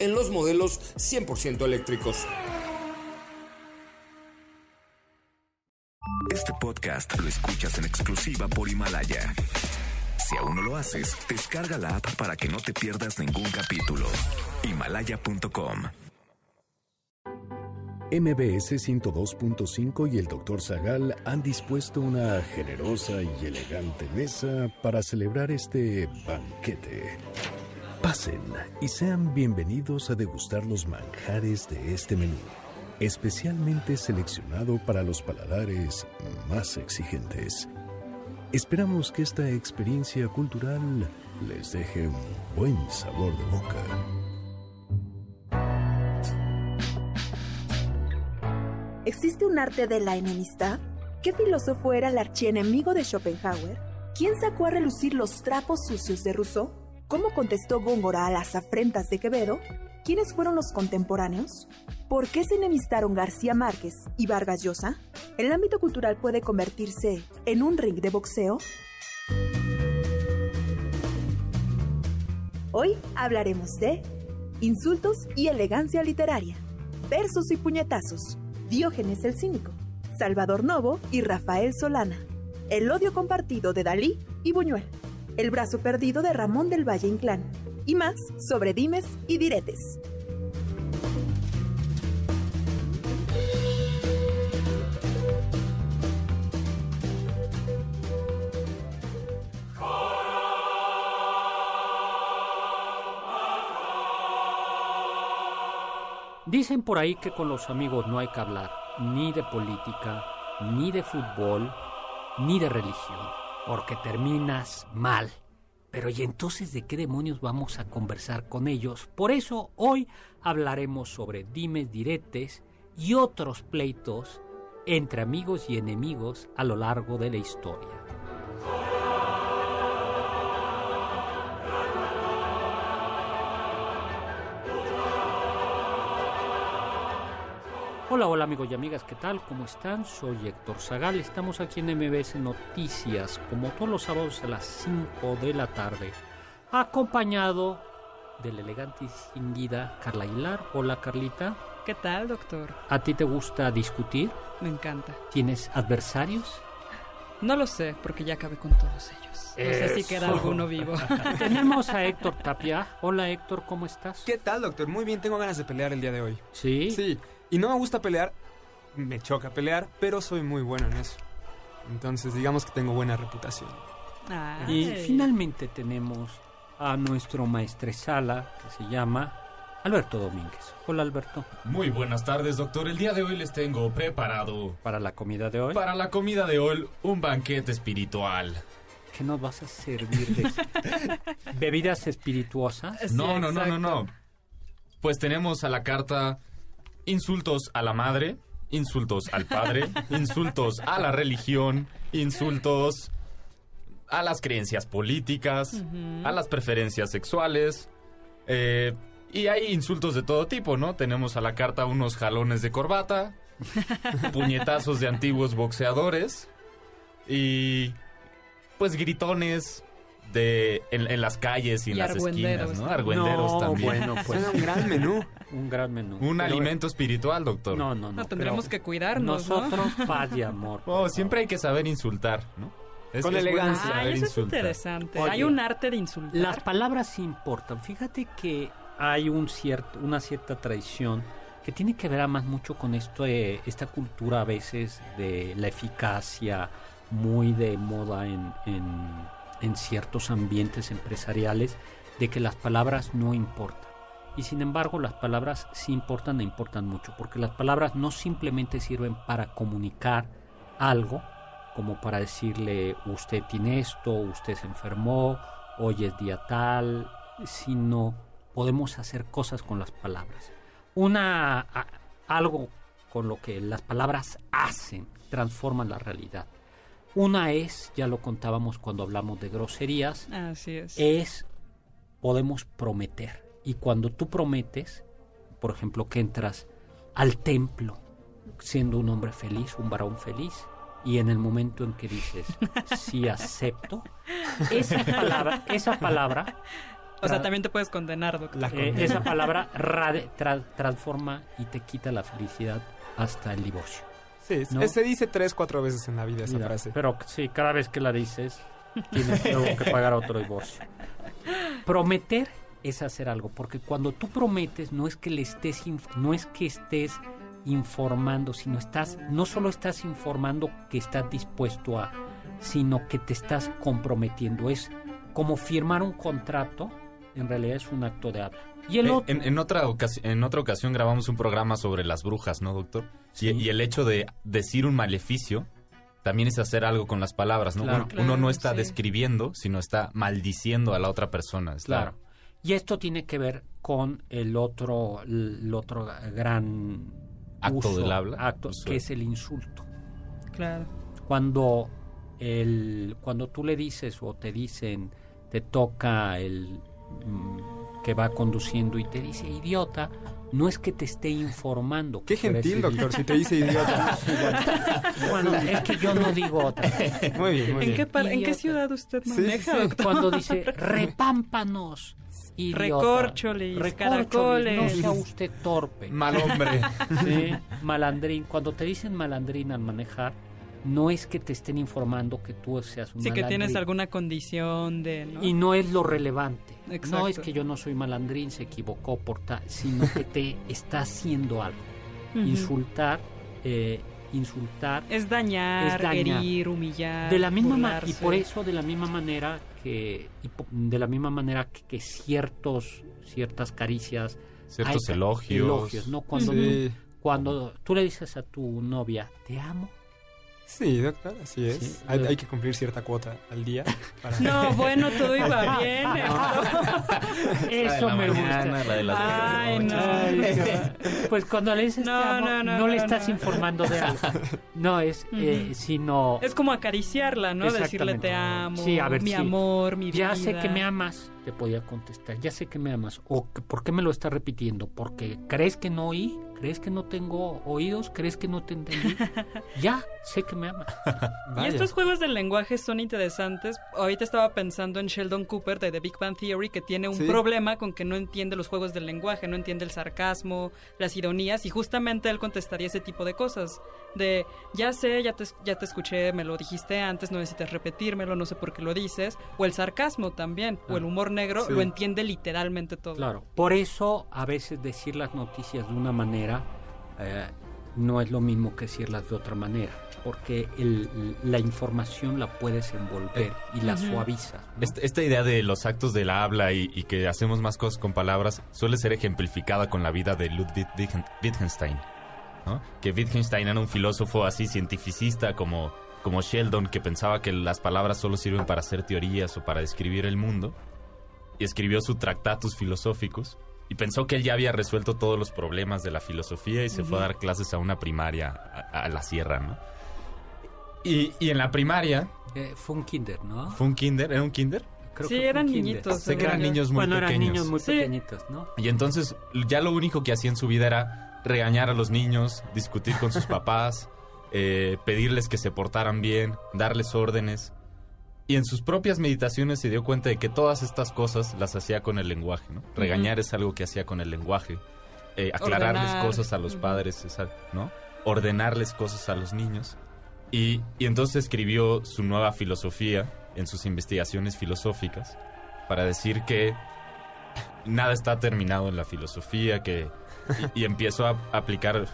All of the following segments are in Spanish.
en los modelos 100% eléctricos. Este podcast lo escuchas en exclusiva por Himalaya. Si aún no lo haces, descarga la app para que no te pierdas ningún capítulo. Himalaya.com MBS 102.5 y el Dr. Zagal han dispuesto una generosa y elegante mesa para celebrar este banquete. Pasen y sean bienvenidos a degustar los manjares de este menú, especialmente seleccionado para los paladares más exigentes. Esperamos que esta experiencia cultural les deje un buen sabor de boca. ¿Existe un arte de la enemistad? ¿Qué filósofo era el archienemigo de Schopenhauer? ¿Quién sacó a relucir los trapos sucios de Rousseau? ¿Cómo contestó Góngora a las afrentas de Quevedo? ¿Quiénes fueron los contemporáneos? ¿Por qué se enemistaron García Márquez y Vargas Llosa? ¿El ámbito cultural puede convertirse en un ring de boxeo? Hoy hablaremos de insultos y elegancia literaria, versos y puñetazos, Diógenes el Cínico, Salvador Novo y Rafael Solana, el odio compartido de Dalí y Buñuel. El brazo perdido de Ramón del Valle Inclán y más sobre dimes y diretes. Dicen por ahí que con los amigos no hay que hablar ni de política, ni de fútbol, ni de religión porque terminas mal. Pero ¿y entonces de qué demonios vamos a conversar con ellos? Por eso hoy hablaremos sobre dimes, diretes y otros pleitos entre amigos y enemigos a lo largo de la historia. Hola, hola amigos y amigas, ¿qué tal? ¿Cómo están? Soy Héctor Zagal, estamos aquí en MBS Noticias, como todos los sábados a las 5 de la tarde, acompañado de la elegante y distinguida Carla Aguilar. Hola Carlita. ¿Qué tal, doctor? ¿A ti te gusta discutir? Me encanta. ¿Tienes adversarios? No lo sé, porque ya acabé con todos ellos. No sé si queda alguno vivo. Tenemos a Héctor Tapia. Hola Héctor, ¿cómo estás? ¿Qué tal, doctor? Muy bien, tengo ganas de pelear el día de hoy. ¿Sí? Sí. Y no me gusta pelear, me choca pelear, pero soy muy bueno en eso. Entonces, digamos que tengo buena reputación. Y finalmente tenemos a nuestro maestresala que se llama Alberto Domínguez. Hola Alberto. Muy buenas tardes, doctor. El día de hoy les tengo preparado. ¿Para la comida de hoy? Para la comida de hoy, un banquete espiritual. ¿Qué nos vas a servir de bebidas espirituosas? no, no, no, no, no. Pues tenemos a la carta insultos a la madre, insultos al padre, insultos a la religión, insultos a las creencias políticas, a las preferencias sexuales. Eh, y hay insultos de todo tipo, ¿no? Tenemos a la carta unos jalones de corbata, puñetazos de antiguos boxeadores y pues gritones de en, las calles y, en las esquinas, ¿no? Argüenderos también. Bueno, pues un gran menú. Un gran menú. Un alimento espiritual, doctor. No, no, no. no tendremos que cuidarnos. Nosotros, paz y amor. Oh, siempre hay que saber insultar, ¿no? Con elegancia. Ah, eso es interesante. hay un arte de insultar. Las palabras importan. Fíjate que hay un cierto, una cierta tradición que tiene que ver más mucho con esto, eh, esta cultura a veces de la eficacia muy de moda en, en en ciertos ambientes empresariales de que las palabras no importan. Y sin embargo las palabras sí importan e importan mucho, porque las palabras no simplemente sirven para comunicar algo, como para decirle usted tiene esto, usted se enfermó, hoy es día tal, sino podemos hacer cosas con las palabras. Una algo con lo que las palabras hacen, transforman la realidad. Una es, ya lo contábamos cuando hablamos de groserías, Así es. es podemos prometer. Y cuando tú prometes, por ejemplo, que entras al templo siendo un hombre feliz, un varón feliz, y en el momento en que dices sí acepto, esa palabra, esa palabra, o sea, también te puedes condenar, doctor. La eh, condena. esa palabra tra- transforma y te quita la felicidad hasta el divorcio. Sí, ¿no? se dice tres, cuatro veces en la vida esa Mira, frase. Pero sí, cada vez que la dices, tienes luego que pagar otro divorcio. Prometer es hacer algo, porque cuando tú prometes no es que le estés no es que estés informando, sino estás no solo estás informando que estás dispuesto a, sino que te estás comprometiendo. Es como firmar un contrato, en realidad es un acto de habla. Y el Eh, otro, En, en otra en otra ocasión grabamos un programa sobre las brujas, ¿no, doctor? Y, y el hecho de decir un maleficio también es hacer algo con las palabras, ¿no? Claro. Uno, uno no está sí. describiendo, sino está maldiciendo a la otra persona. está- Claro. Y esto tiene que ver con el otro, el otro gran Acto uso, del habla. acto, Uso. que es el insulto. Claro. Cuando el, cuando tú le dices o te dicen, te toca el mm, que va conduciendo y te dice idiota, no es que te esté informando. Qué gentil, doctor, si te dice idiota. Bueno, es que yo no digo otra. Muy bien, muy ¿En qué, bien. par- ¿En qué ciudad usted maneja, sí. Cuando dice repámpanos, idiota. Recorcholis, Recorcholis, caracoles. No sea usted torpe. Mal hombre. Sí, malandrín. Cuando te dicen malandrín al manejar, no es que te estén informando que tú seas un Sí, que tienes alguna condición de... ¿no? Y no es lo relevante. Exacto. No es que yo no soy malandrín, se equivocó por tal, sino que te está haciendo algo. Insultar, eh, insultar. Es dañar, Es dañar. herir, humillar, De la misma ma- y burlarse. por eso de la misma manera que de la misma manera que, que ciertos ciertas caricias Ciertos hay elogios. elogios, no cuando Sí. cuando tú le dices a tu novia te amo Sí, doctor, así es. Sí. Hay, hay que cumplir cierta cuota al día. Para... No, bueno, todo iba bien. eso me mañana, gusta la Ay, no. Pues cuando le dices No, te amo, no, no, no, le no, estás no. informando de algo no es eh, sino Es como acariciarla, ¿no? Decirle te amo, Sí, a ver, mi sí. amor, mi vida. ya sé que me amas te podía contestar ya sé que me amas o que- por qué me lo estás repitiendo porque crees que no oí crees que no tengo oídos crees que no te entendí ya sé que me amas Y estos juegos del lenguaje son interesantes. Ahorita estaba pensando en Sheldon Cooper de The Big Bang Theory, que tiene un Sí. problema con que no entiende los juegos del lenguaje, no entiende el sarcasmo, las ironías, y justamente él contestaría ese tipo de cosas. De, ya sé, ya te, ya te escuché, me lo dijiste antes, no necesitas repetírmelo, no sé por qué lo dices. O el sarcasmo también, o el humor negro, Sí. lo entiende literalmente todo. Claro, por eso a veces decir las noticias de una manera eh, no es lo mismo que decirlas de otra manera, porque el- la información la puedes envolver y la suavizas. ¿no? Esta, esta idea de los actos del habla y, y que hacemos más cosas con palabras suele ser ejemplificada con la vida de Ludwig Wittgen- Wittgenstein. ¿No? Que Wittgenstein era un filósofo así cientificista como, como Sheldon, que pensaba que las palabras solo sirven para hacer teorías o para describir el mundo. Y escribió su Tractatus Philosophicus. Y pensó que él ya había resuelto todos los problemas de la filosofía y se fue a dar clases a una primaria, a, a la sierra, ¿no? Y, y en la primaria, Eh, fue un kinder, ¿no? ¿fue un kinder? ¿Era un kinder? Creo Sí, que eran niñitos, Sé que eran niños muy bueno, eran pequeños. niños muy Sí. pequeñitos, ¿no? Y entonces ya lo único que hacía en su vida era regañar a los niños, discutir con sus papás, eh, pedirles que se portaran bien, darles órdenes. Y en sus propias meditaciones se dio cuenta de que todas estas cosas las hacía con el lenguaje, ¿no? Regañar es algo que hacía con el lenguaje. Eh, aclararles Ordenar. cosas a los padres, ¿no? Ordenarles cosas a los niños. Y, y entonces escribió su nueva filosofía en sus investigaciones filosóficas para decir que nada está terminado en la filosofía, que y, y empiezo a aplicar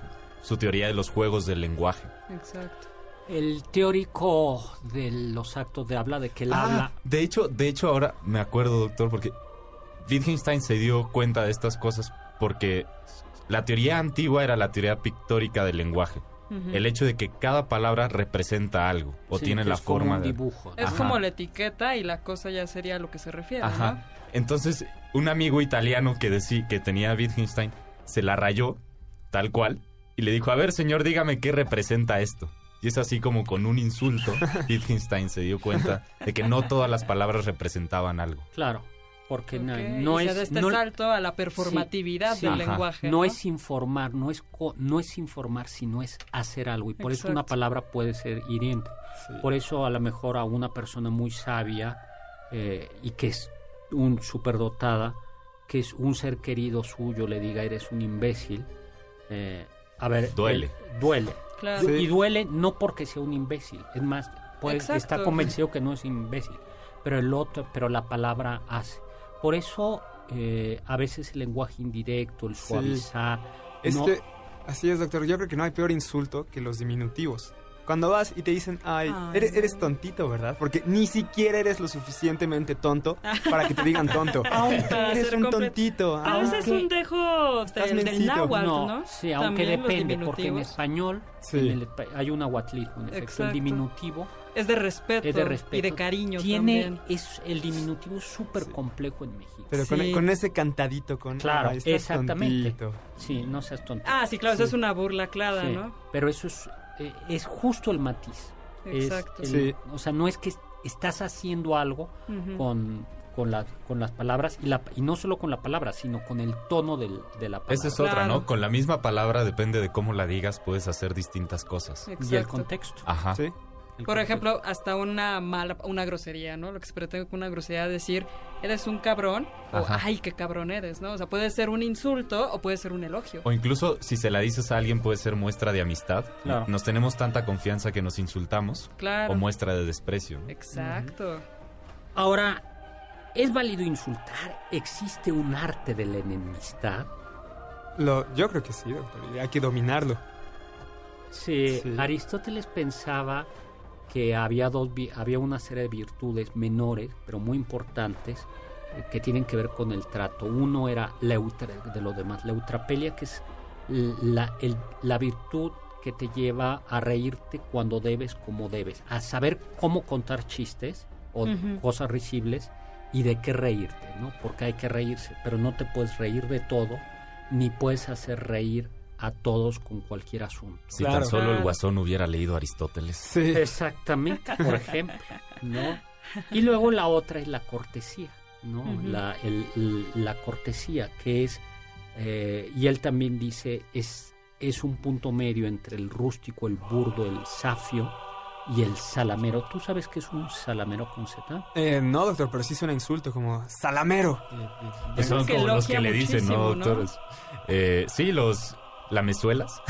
su teoría de los juegos del lenguaje. Exacto. El teórico de los actos de habla, de que él Ah, habla, de hecho, de hecho ahora me acuerdo, doctor, porque Wittgenstein se dio cuenta de estas cosas porque la teoría antigua era la teoría pictórica del lenguaje. El hecho de que cada palabra representa algo o sí, tiene que la es como forma un de dibujo. Es Ajá. como la etiqueta y la cosa ya sería a lo que se refiere, Ajá. Entonces, un amigo italiano que, decí, que tenía a Wittgenstein se la rayó, tal cual, y le dijo, a ver, señor, dígame qué representa esto. Y es así como con un insulto, Wittgenstein se dio cuenta de que no todas las palabras representaban algo. Claro, porque no, no y se es... da este no- salto a la performatividad Sí, del ajá. lenguaje. No ¿no? es informar, no es, co- no es informar, sino es hacer algo. Y por eso una palabra puede ser hiriente. Por eso a lo mejor a una persona muy sabia eh, y que es un superdotada, que es un ser querido suyo, le diga eres un imbécil, eh, a ver, Duele. eh, duele. Claro. Y duele no porque sea un imbécil, es más, pues Exacto. está convencido que no es imbécil, pero el otro, pero la palabra hace. Por eso eh, a veces el lenguaje indirecto, el Sí. suavizar, Es no- que, así es, doctor. Yo creo que no hay peor insulto que los diminutivos. Cuando vas y te dicen, ay, Ay, eres, eres tontito, ¿verdad? Porque ni siquiera eres lo suficientemente tonto para que te digan tonto. Para eres un tontito. A veces es Aunque- un dejo Estás del, del náhuatl, ¿no? Sí, aunque depende, porque en español Sí. en el espa- hay un aguatlismo, en efecto. El diminutivo Es de respeto, es de respeto. y de cariño Tiene, también. es el diminutivo es súper complejo en México. Pero con, Sí. con ese cantadito, con... Claro, "Ay, estás exactamente. tontito". Sí, no seas tonto. Ah, sí, claro, eso es una burla clara, Sí, ¿no? Pero eso es, eh, es justo el matiz. Es Exacto. el- Sí. O sea, no es que estás haciendo algo con, con, la- con las palabras y, la, y no solo con la palabra, sino con el tono del- de la palabra Esa es otra, Claro. ¿no? Con la misma palabra, depende de cómo la digas, puedes hacer distintas cosas. y el contexto. Ajá. Sí. El Por ejemplo, hasta una mala, una grosería, ¿no? Lo que se pretende con una grosería es decir, eres un cabrón, o Ajá. ay, qué cabrón eres, ¿no? O sea, puede ser un insulto o puede ser un elogio. O incluso si se la dices a alguien puede ser muestra de amistad. Claro. Nos tenemos tanta confianza que nos insultamos. Claro. O muestra de desprecio. ¿no? Exacto. Ahora, ¿es válido insultar? ¿Existe un arte de la enemistad? Lo, yo creo que sí, doctor. y Hay que dominarlo. Sí, Sí. Aristóteles pensaba que había, dos, había una serie de virtudes menores, pero muy importantes, eh, que tienen que ver con el trato. Uno era la eutra- de los demás, la eutrapelia, que es la, el- la virtud que te lleva a reírte cuando debes, como debes, a saber cómo contar chistes o cosas risibles y de qué reírte, ¿no? Porque hay que reírse, pero no te puedes reír de todo, ni puedes hacer reír a todos con cualquier asunto. Si Claro. tan solo el guasón hubiera leído Aristóteles. Sí. Exactamente, por ejemplo, ¿no? Y luego la otra es la cortesía, ¿no? La, el- el- la cortesía, que es, eh, y él también dice, es, es un punto medio entre el rústico, el burdo, el safio y el salamero. ¿Tú sabes qué es un salamero con Z? Eh, no, doctor, pero sí suena insulto como salamero. Y- Pues son como los que le dicen, ¿no, doctores? Eh, sí, los lamezuelas,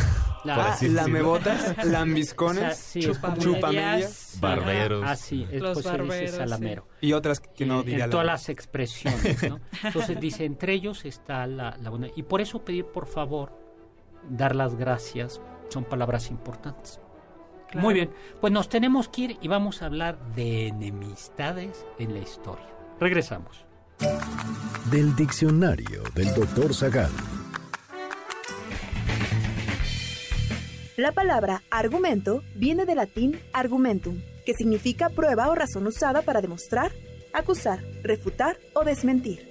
La- Ah, así lamebotas, o sea, lambiscones, sí, chupamedias barberos. Ah, sí, es, Los pues se dice barberos, sí. salamero. y otras que no diría en la- todas las expresiones, ¿no? Entonces dice, entre ellos está la, la bondad. Y por eso pedir por favor, dar las gracias, son palabras importantes. Claro. Muy bien, pues nos tenemos que ir y vamos a hablar de enemistades en la historia. Regresamos. Del diccionario del doctor Zagal. La palabra argumento viene del latín argumentum, que significa prueba o razón usada para demostrar, acusar, refutar o desmentir.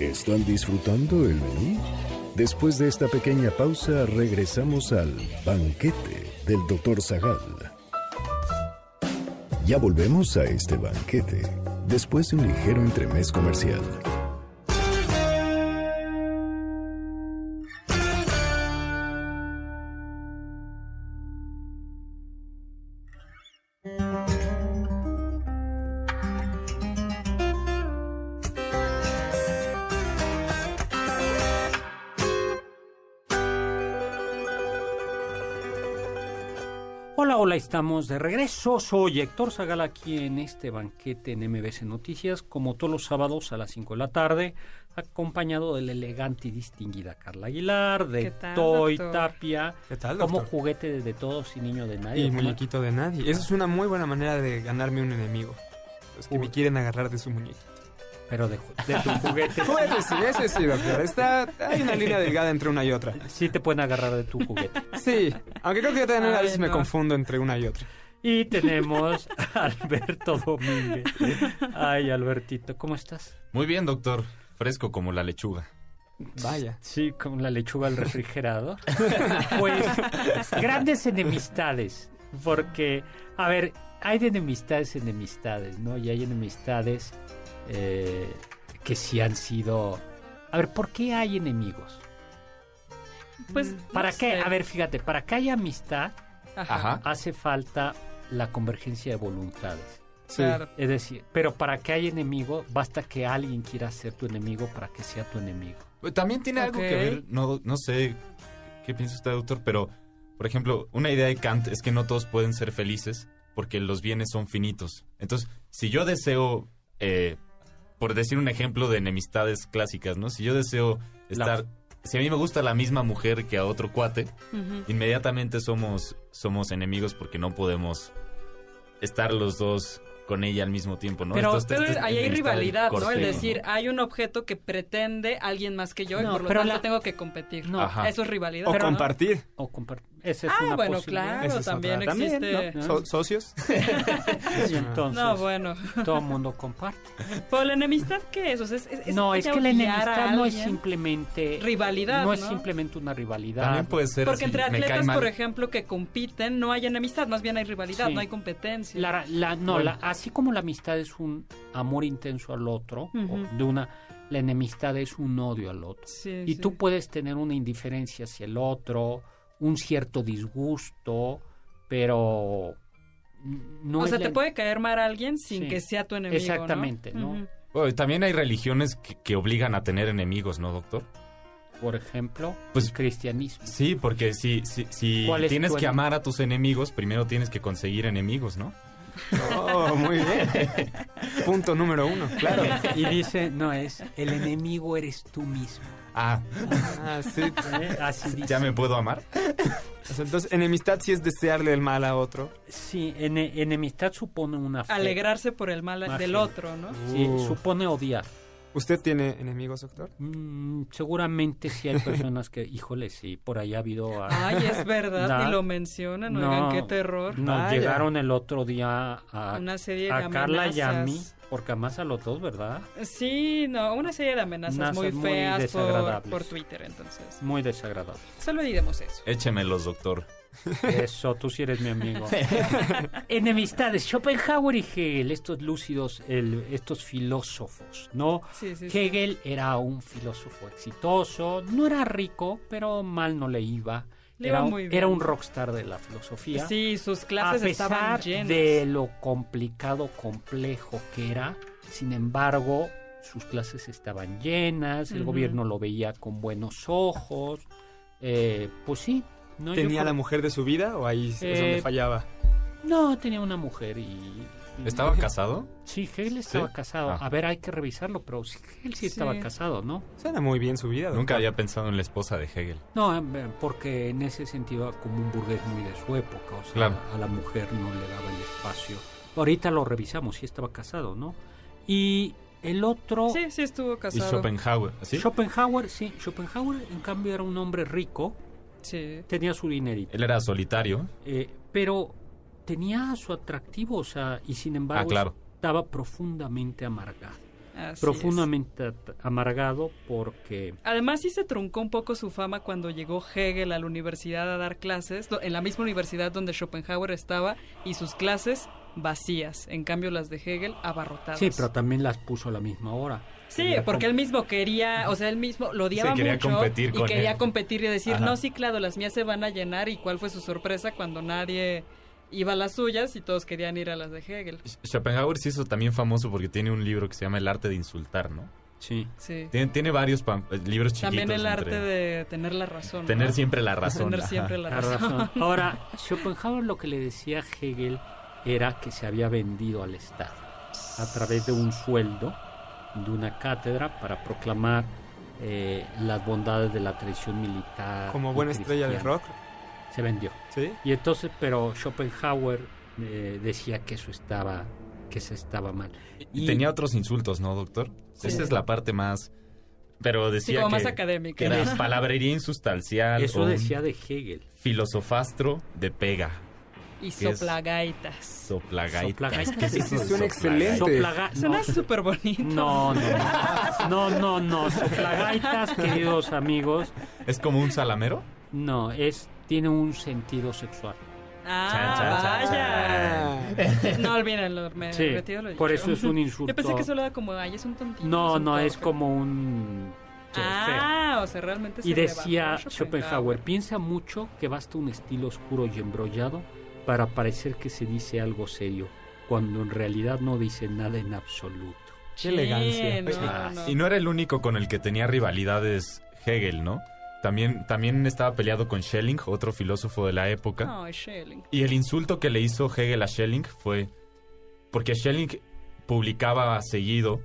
¿Están disfrutando el menú? Después de esta pequeña pausa, regresamos al banquete del doctor Zagal. Ya volvemos a este banquete, después de un ligero entremés comercial. Estamos de regreso. Soy Héctor Zagal aquí en este banquete en MBC Noticias, como todos los sábados a las 5 de la tarde, acompañado de la elegante y distinguida Carla Aguilar, de ¿Qué tal, Toy doctor? Tapia, ¿Qué tal, como juguete de todos y niño de nadie. Y muñequito de nadie. Eso es una muy buena manera de ganarme un enemigo. Los que me quieren agarrar de su muñequito. Pero de, tu juguete. Juguete, sí, ese sí, doctor. Está, hay una línea delgada entre una y otra. Sí te pueden agarrar de tu juguete. Sí, aunque creo que yo también a veces me confundo entre una y otra. Y tenemos a Alberto Domínguez. Ay, Albertito, ¿cómo estás? Muy bien, doctor. Fresco como la lechuga. Vaya. Sí, con la lechuga al refrigerador. Pues grandes enemistades, porque, a ver, hay de enemistades enemistades, ¿no? Y hay enemistades eh, que sí han sido... A ver, ¿por qué hay enemigos? Pues, ¿Para no qué? sé. A ver, fíjate, para que haya amistad Ajá. Hace falta la convergencia de voluntades. Sí. Claro. Es decir, pero para que haya enemigo, basta que alguien quiera ser tu enemigo para que sea tu enemigo. También tiene algo que ver, no, no sé qué piensa usted, doctor, pero, por ejemplo, una idea de Kant es que no todos pueden ser felices porque los bienes son finitos. Entonces, si yo deseo, eh, por decir un ejemplo de enemistades clásicas, ¿no? Si yo deseo estar... Si a mí me gusta la misma mujer que a otro cuate, inmediatamente somos, somos enemigos porque no podemos estar los dos con ella al mismo tiempo, ¿no? Pero- Entonces, Pero esta es ahí hay rivalidad, ¿no? El decir, hay un objeto que pretende alguien más que yo y No, por lo pero tanto la- tengo que competir. No. Ajá. Eso es rivalidad. O compartir. O compart- Esa es Ah, una bueno, posibilidad. claro, Esa es también otra. También, existe. ¿no? So- ¿Socios? Y entonces, No, bueno. todo el mundo comparte. Pero la enemistad, ¿qué es? O sea, es, es- no, es que la enemistad no es simplemente... Rivalidad, No es simplemente una rivalidad. También puede ser Porque así, entre atletas, por ejemplo, que compiten, no hay enemistad, más bien hay rivalidad, Sí. no hay competencia. La, la- no, Bueno. la- así como la amistad es un amor intenso al otro, Ujú. o de una, la enemistad es un odio al otro. Sí, Y sí. tú puedes tener una indiferencia hacia el otro, un cierto disgusto, pero no o sea, la- te puede caer mal a alguien sin Sí. que sea tu enemigo, Exactamente, ¿no? Bueno, también hay religiones que, que obligan a tener enemigos, ¿no, doctor? por ejemplo, Pues- el cristianismo. Sí, porque si, si, si ¿Cuál es tienes que amar a tus enemigos, primero tienes que conseguir enemigos, ¿no? Oh, muy bien. Punto número uno, claro. Y dice, no es, el enemigo eres tú mismo. Ah, Ah, sí. ¿eh? Así dice. ¿ya me puedo amar? Entonces, enemistad sí es desearle el mal a otro. Sí, ene- enemistad supone una fe. Alegrarse por el mal del otro, ¿no? Sí, supone odiar. ¿Usted tiene enemigos, doctor? Mm, seguramente sí hay personas que, híjole, sí, por ahí ha habido... a- Ay, es verdad, Da- y lo mencionan, No, oigan, qué terror. Nos Vaya. llegaron el otro día a, Una serie de a Carla y a mí, porque además a los dos, ¿verdad? Sí, no, una serie de amenazas muy muy feas por, desagradables. por Twitter, entonces. Muy desagradable. Solo diremos eso. Échemelos, doctor. Eso, tú sí eres mi amigo. Enemistades, Schopenhauer y Hegel, estos lúcidos, el- estos filósofos, ¿no? Sí, sí, sí. Hegel era un filósofo exitoso, no era rico, pero mal no le iba. Le era, iba un- muy bien. era un rockstar de la filosofía. Sí, sus a clases estaban pesar llenas. de lo complicado, complejo que era, sin embargo, sus clases estaban llenas, el gobierno lo veía con buenos ojos. eh, pues sí. No, ¿Tenía la mujer de su vida o ahí es Eh, donde fallaba? No, tenía una mujer y... y- ¿Estaba casado? Sí, Hegel estaba ¿Sí? casado. Ah. A ver, hay que revisarlo, pero Hegel sí estaba Sí. casado, ¿no? Suena muy bien su vida, doctor. Nunca había pensado en la esposa de Hegel. No, eh, porque en ese sentido como un burgués muy de su época, o sea, Claro. a la mujer no le daba el espacio. Ahorita lo revisamos, sí estaba casado, ¿no? Y el otro, Sí, sí estuvo Y casado. Schopenhauer, ¿sí? Schopenhauer, sí, Schopenhauer en cambio era un hombre rico, Sí. tenía su dinerito, Él era solitario. eh, pero tenía su atractivo, o sea, y sin embargo Ah, claro. estaba profundamente amargado. así profundamente amargado porque Además sí se truncó un poco su fama cuando llegó Hegel a la universidad a dar clases, en la misma universidad donde Schopenhauer estaba, y sus clases vacías, en cambio las de Hegel abarrotadas. sí, pero también las puso a la misma hora. Sí, porque él mismo quería, o sea, él mismo lo odiaba Sí, quería mucho competir y con quería él. competir y decir, Ajá. no, sí, claro, las mías se van a llenar y cuál fue su sorpresa cuando nadie iba a las suyas y todos querían ir a las de Hegel. Schopenhauer se hizo también famoso porque tiene un libro que se llama El arte de insultar, ¿no? Sí. Sí. Tiene, tiene varios pam- eh, libros chiquitos. También el arte entre- de tener la razón. ¿no? Tener siempre la razón. Tener siempre la La razón. razón. Ahora, Schopenhauer lo que le decía a Hegel era que se había vendido al Estado a través de un sueldo, de una cátedra, para proclamar eh, las bondades de la tradición militar. Como buena estrella de cristiana. rock. Se vendió. ¿Sí? Y entonces, pero Schopenhauer eh, decía que eso estaba, que se estaba mal. Y tenía otros insultos, ¿no, doctor? Esa es la parte más... Pero decía como que, más académica. que era palabrería insustancial. Eso decía de Hegel. Filosofastro de pega. Y soplagaitas. Soplagaita. Soplagaita. ¿Qué es eso suena excelente. Soplaga- Suena no, súper bonito. no, no, no, no, no, soplagaitas, queridos amigos, ¿Es como un salamero? no, es, tiene un sentido sexual. Ah, Chan, chan, chan, vaya. No olvídenlo, me Sí, retiro lo por dicho. eso es un insulto. Yo pensé que solo era como, ay, es un tontito. No, no, es como un... Ah, o sea, realmente se Y le decía Schopenhauer, piensa mucho que basta un estilo oscuro y embrollado para parecer que se dice algo serio, cuando en realidad no dice nada en absoluto. Qué elegancia. Sí, no, no. Y no era el único con el que tenía rivalidades Hegel, ¿no? También, también estaba peleado con Schelling, otro filósofo de la época. Ay, Schelling. Y el insulto que le hizo Hegel a Schelling fue... Porque Schelling publicaba seguido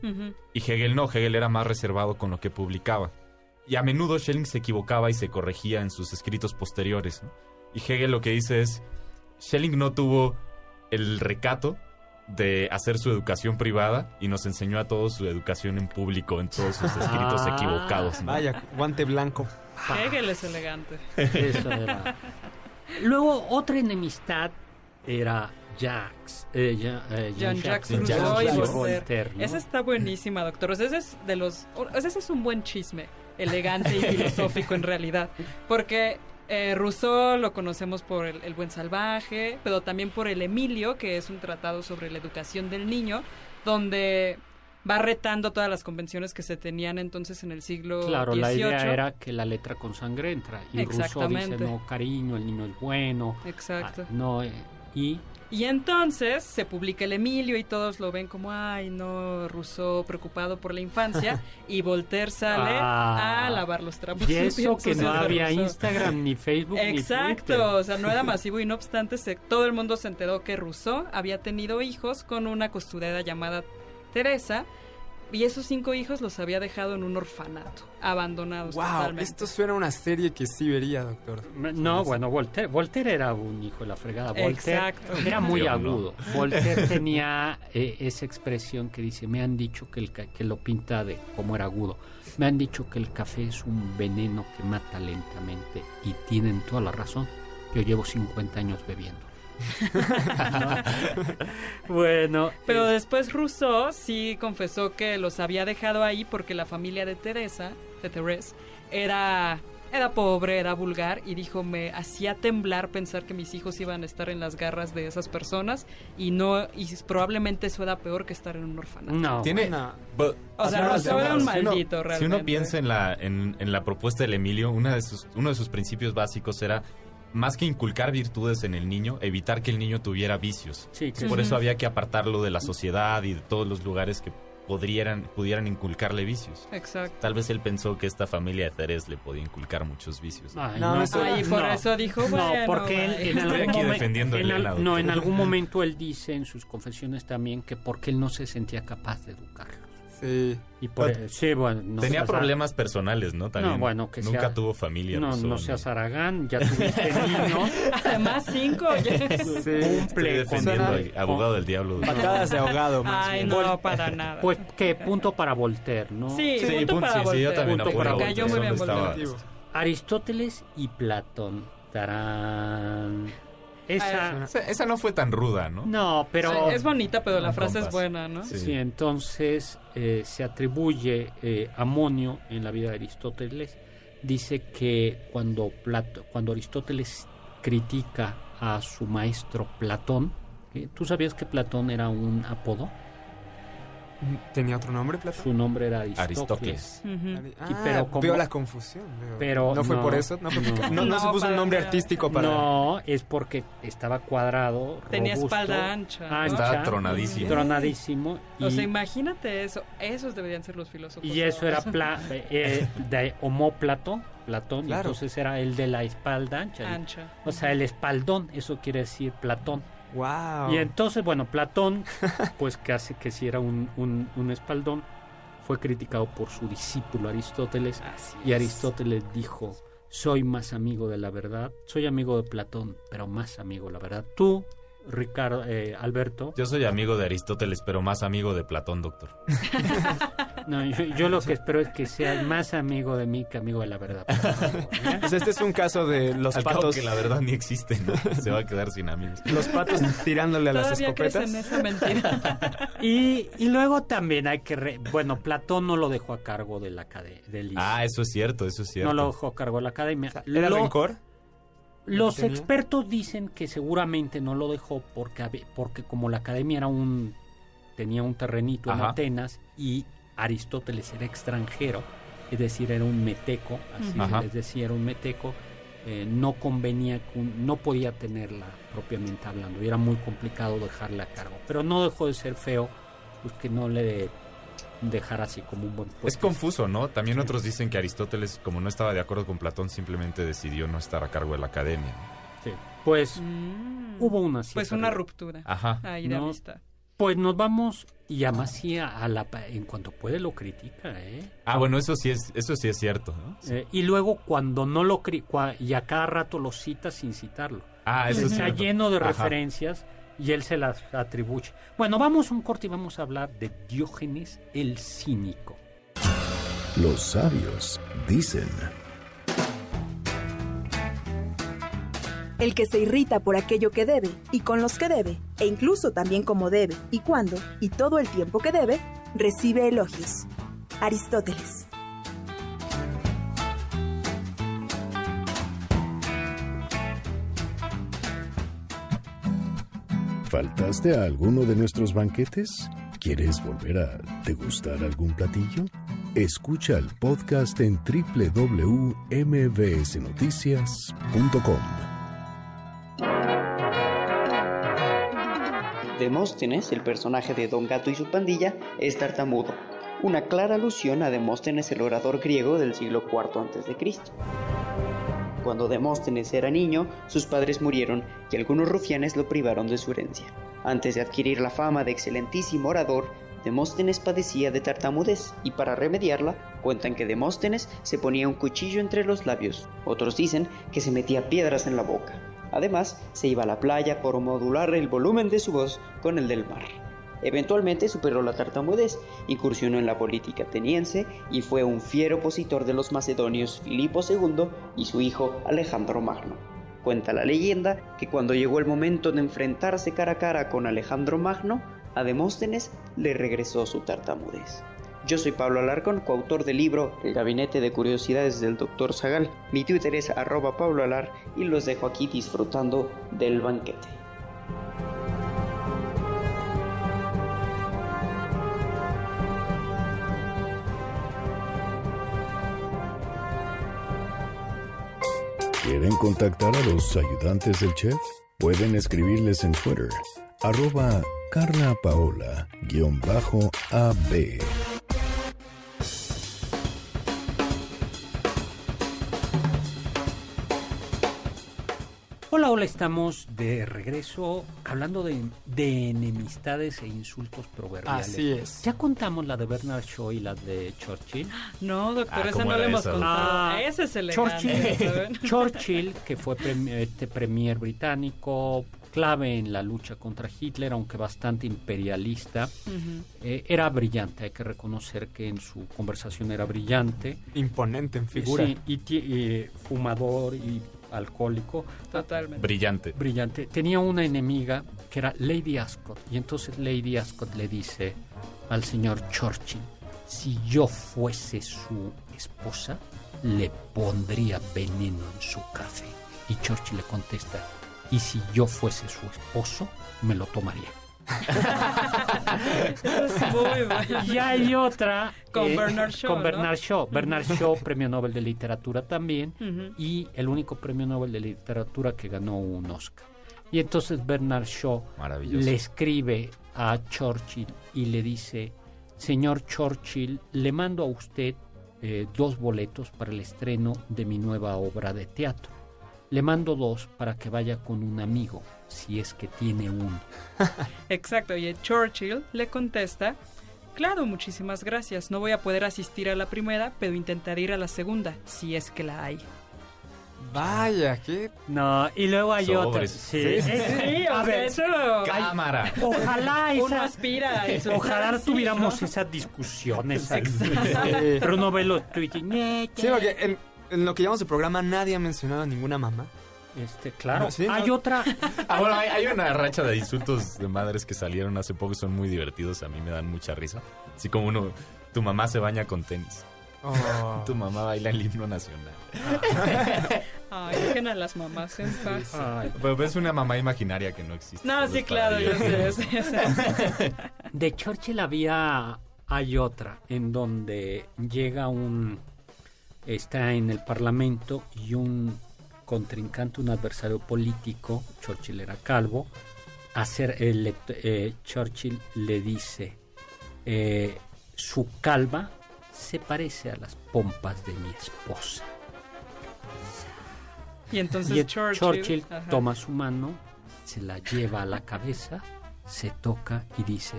y Hegel no, Hegel era más reservado con lo que publicaba. Y a menudo Schelling se equivocaba y se corregía en sus escritos posteriores. ¿no? Y Hegel lo que dice es, Schelling no tuvo el recato de hacer su educación privada y nos enseñó a todos su educación en público en todos sus escritos Ah. equivocados. ¿no? Vaya, guante blanco. Hegel es elegante. Eso era. Luego, otra enemistad era Jacques. eh, Ja- eh, Rousseau y. Voltaire. ¿no? Esa está buenísima, doctor. O sea, ese es de los. o sea, ese es un buen chisme, elegante y filosófico en realidad. Porque eh, Rousseau lo conocemos por el, el Buen Salvaje, pero también por el Emilio, que es un tratado sobre la educación del niño, donde va retando todas las convenciones que se tenían entonces en el siglo Claro, la idea era que la letra con sangre entra. Y Rousseau dice, no, cariño, el niño es bueno. Exacto. Ah, no, eh, y Y entonces se publica el Emilio y todos lo ven como, ay, no, Rousseau preocupado por la infancia. y Voltaire sale Ah. a lavar los trapos. Y eso que no había Rousseau. Instagram, ni Facebook, ni. Exacto, o sea, no era masivo y no obstante, se- todo el mundo se enteró que Rousseau había tenido hijos con una costurera llamada Teresa y esos cinco hijos los había dejado en un orfanato, abandonados Wow, totalmente. esto suena a una serie que sí vería, doctor. No, bueno, Voltaire, Voltaire era un hijo de la fregada. Voltaire Exacto. era muy agudo. Voltaire tenía eh, esa expresión que dice, me han dicho que, el ca- que lo pinta de como era agudo. Me han dicho que el café es un veneno que mata lentamente y tienen toda la razón. Yo llevo 50 años bebiendo. bueno, Pero después Rousseau sí confesó que los había dejado ahí porque la familia de Teresa, de Therese, era, era pobre, era vulgar y dijo, me hacía temblar pensar que mis hijos iban a estar en las garras de esas personas y no y probablemente eso era peor que estar en un orfanato. no. Tiene... Una- bu- O sea, Rousseau era un si uno- maldito Si realmente. uno piensa en la, en, en la propuesta del Emilio, una de sus, uno de sus principios básicos era, más que inculcar virtudes en el niño, evitar que el niño tuviera vicios. Sí, que- Por eso había que apartarlo de la sociedad y de todos los lugares que podrían, pudieran inculcarle vicios. Exacto. Tal vez él pensó que esta familia de Terés le podía inculcar muchos vicios. Ay, No, no, eso- Ay, por no. eso dijo, No, bueno, porque él en Estoy algún aquí defendiendo el en al- helado. No, en algún momento él dice en sus confesiones también que porque él no se sentía capaz de educarlos. Sí. Y por, Pero sí, bueno, no Tenía problemas personales, ¿no? También No, bueno, que nunca sea- tuvo familia. No, Rousseau, no seas Aragán, ya tuviste niños. Además, cinco. oye. Sí. Estoy Cumple defendiendo al abogado del diablo. Patadas de ahogado, más Ay, bien. no, para nada. Pues qué punto para Voltaire, ¿no? Sí, Sí, punto punto, para sí, sí, yo también Punto apoyo para a Voltaire. Cayó muy bien ¿Dónde estaba? Voltaire. Aristóteles y Platón. Tarán. Esa. Esa, esa no fue tan ruda, ¿no? No, pero. Sí, es bonita, pero la frase es buena, ¿no? Sí. Sí, entonces eh, se atribuye eh, amonio en la vida de Aristóteles. Dice que cuando, Plato, cuando Aristóteles critica a su maestro Platón, ¿eh? ¿tú sabías que Platón era un apodo? ¿Tenía otro nombre, Platón? Su nombre era Aristóteles. Aristóteles. Ujú. Ah, pero como- veo la confusión. veo. Pero ¿No fue no, por eso? ¿No, fue no. no- no se puso un nombre artístico para... No, es porque estaba cuadrado, Tenía robusto, espalda ancha. ¿no? ancha, Estaba tronadísimo. tronadísimo, y, O sea, imagínate eso. Esos deberían ser los filósofos. y eso era pla- eh, de homóplato, Platón, y Claro. entonces era el de la espalda ancha. ancha. O sea, el espaldón, eso quiere decir Platón. Wow. Y entonces, bueno, Platón, pues que hace que si era un, un- un espaldón, fue criticado por su discípulo Aristóteles. Así Y es. Aristóteles dijo, soy más amigo de la verdad, soy amigo de Platón, pero más amigo de la verdad. Tú Ricardo, eh, Alberto. Yo soy amigo de Aristóteles, pero más amigo de Platón, doctor. No, yo, yo lo que espero es que sea más amigo de mí que amigo de la verdad. Pues este es un caso de los Al cabo patos. que la verdad ni existe, ¿no? Se va a quedar sin amigos. Los patos tirándole a las escopetas. en esa mentira. Y, y luego también hay que... re- bueno, Platón no lo dejó a cargo de la academia. Ah, eso es cierto, eso es cierto. No lo dejó a cargo de la academia. ¿Era Lo- rencor? Los tenía? expertos dicen que seguramente no lo dejó porque, porque como la academia era un tenía un terrenito en. Atenas y Aristóteles era extranjero, es decir, era un meteco, así Ujú. Ajá. es decir, era un meteco, eh, no convenía, con- no podía tenerla propiamente hablando y era muy complicado dejarla a cargo. Pero no dejó de ser feo, pues que no le dejara así como un buen Es confuso, ¿no? También otros dicen que Aristóteles, como no estaba de acuerdo con Platón, simplemente decidió no estar a cargo de la academia. Sí. Pues Mm. hubo una Pues una ruptura. Ajá. Ahí de No. amistad. Pues nos vamos y además sí a, la en cuanto puede lo critica, ¿eh? Ah, bueno, eso sí es, eso sí es cierto, ¿no? Eh, y luego cuando no lo cua- y a cada rato lo cita sin citarlo. Ah, eso es Está cierto. lleno de Ajá. referencias y él se las atribuye. Bueno, vamos a un corte y vamos a hablar de Diógenes el cínico. Los sabios dicen, El que se irrita por aquello que debe y con los que debe, e incluso también como debe y cuando y todo el tiempo que debe, recibe elogios. Aristóteles. ¿Faltaste a alguno de nuestros banquetes? ¿Quieres volver a degustar algún platillo? Escucha el podcast en www.mbsnoticias.com. Demóstenes, el personaje de Don Gato y su pandilla, es tartamudo, una clara alusión a Demóstenes el orador griego del siglo IV a.C. Cuando Demóstenes era niño, sus padres murieron y algunos rufianes lo privaron de su herencia. Antes de adquirir la fama de excelentísimo orador, Demóstenes padecía de tartamudez y para remediarla cuentan que Demóstenes se ponía un cuchillo entre los labios, otros dicen que se metía piedras en la boca. Además, se iba a la playa por modular el volumen de su voz con el del mar. Eventualmente superó la tartamudez, incursionó en la política ateniense y fue un fiero opositor de los macedonios Filipo II y su hijo Alejandro Magno. Cuenta la leyenda que cuando llegó el momento de enfrentarse cara a cara con Alejandro Magno, a Demóstenes le regresó su tartamudez. Yo soy Pablo Alarcón, coautor del libro El Gabinete de Curiosidades del Dr. Zagal. Mi Twitter es arroba Pablo Alar y los dejo aquí disfrutando del banquete. ¿Quieren contactar a los ayudantes del chef? Pueden escribirles en Twitter, arroba Carla Hola, hola, estamos de regreso hablando de, de enemistades e insultos proverbiales. Así es. Ya contamos la de Bernard Shaw y la de Churchill. No, doctor, Ah, esa ¿cómo no la hemos eso? contado. Ah, Ese es el Churchill. Churchill, que fue premi- este premier británico, clave en la lucha contra Hitler, aunque bastante imperialista, eh, era brillante. Hay que reconocer que en su conversación era brillante. Imponente en figura. Sí, y, y fumador y alcohólico. Totalmente. Brillante. brillante. Tenía una enemiga que era Lady Ascot. Y entonces Lady Ascot le dice al señor Churchill, si yo fuese su esposa, le pondría veneno en su café. Y Churchill le contesta, y si yo fuese su esposo, me lo tomaría. Eso es muy bueno. Y hay otra Con Bernard Shaw, Con ¿no? Bernard Shaw. Bernard Shaw, premio Nobel de Literatura también. Y el único premio Nobel de Literatura que ganó un Oscar. Y entonces Bernard Shaw le escribe a Churchill y le dice, señor Churchill, le mando a usted eh, dos boletos para el estreno de mi nueva obra de teatro. Le mando dos para que vaya con un amigo, si es que tiene uno. Exacto, y Churchill le contesta, claro, muchísimas gracias, no voy a poder asistir a la primera, pero intentaré ir a la segunda, si es que la hay. Vaya, qué... No, y luego hay Sobres. otras. Sí, Sí, sí, o A sea, ver, eso lo- Cámara. Ojalá uno esa, aspira a eso. ojalá Sí, tuviéramos ¿no? esas discusiones. Pero no ve los tweets. Sí, porque en, en lo que llamamos el programa nadie ha mencionado a ninguna mamá. Este, claro. No, sí, no. Hay otra. Ah, bueno, hay, hay una racha de insultos de madres que salieron hace poco, son muy divertidos, a mí me dan mucha risa. Así como uno, tu mamá se baña con tenis, Oh. tu mamá baila el himno nacional. Ay, dejen a las mamás en paz. Ay, Pero es una mamá imaginaria que no existe. No, sí, claro, yo sé, divertirse. yo sé, yo sé. De Churchill había. Hay otra en donde llega un. Está en el parlamento y un contrincante, un adversario político, Churchill era calvo, hacer el, eh, Churchill le dice: eh, Su calva se parece a las pompas de mi esposa. Y entonces Y Churchill, toma su mano, se la lleva a la cabeza, se toca y dice,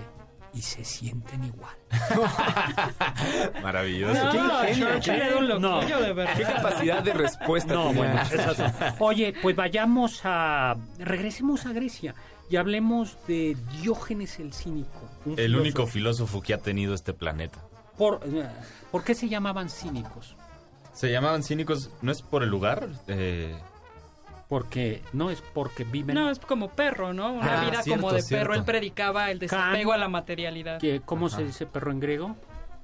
y se sienten igual. Maravilloso. No, Qué qué- un No. de verdad. ¿Qué capacidad de respuesta No, bueno. Oye, pues vayamos a... Regresemos a Grecia y hablemos de Diógenes el Cínico. El filósofo. único filósofo que ha tenido este planeta. Por, eh, ¿Por qué se llamaban cínicos? Se llamaban cínicos, ¿no es por el lugar? Eh, Porque no es porque viven... No, es como perro, ¿no? Una Ah, vida cierto, como de cierto. perro. Él predicaba el desapego Can- a la materialidad. que- ¿Cómo Ajá. se dice perro en griego?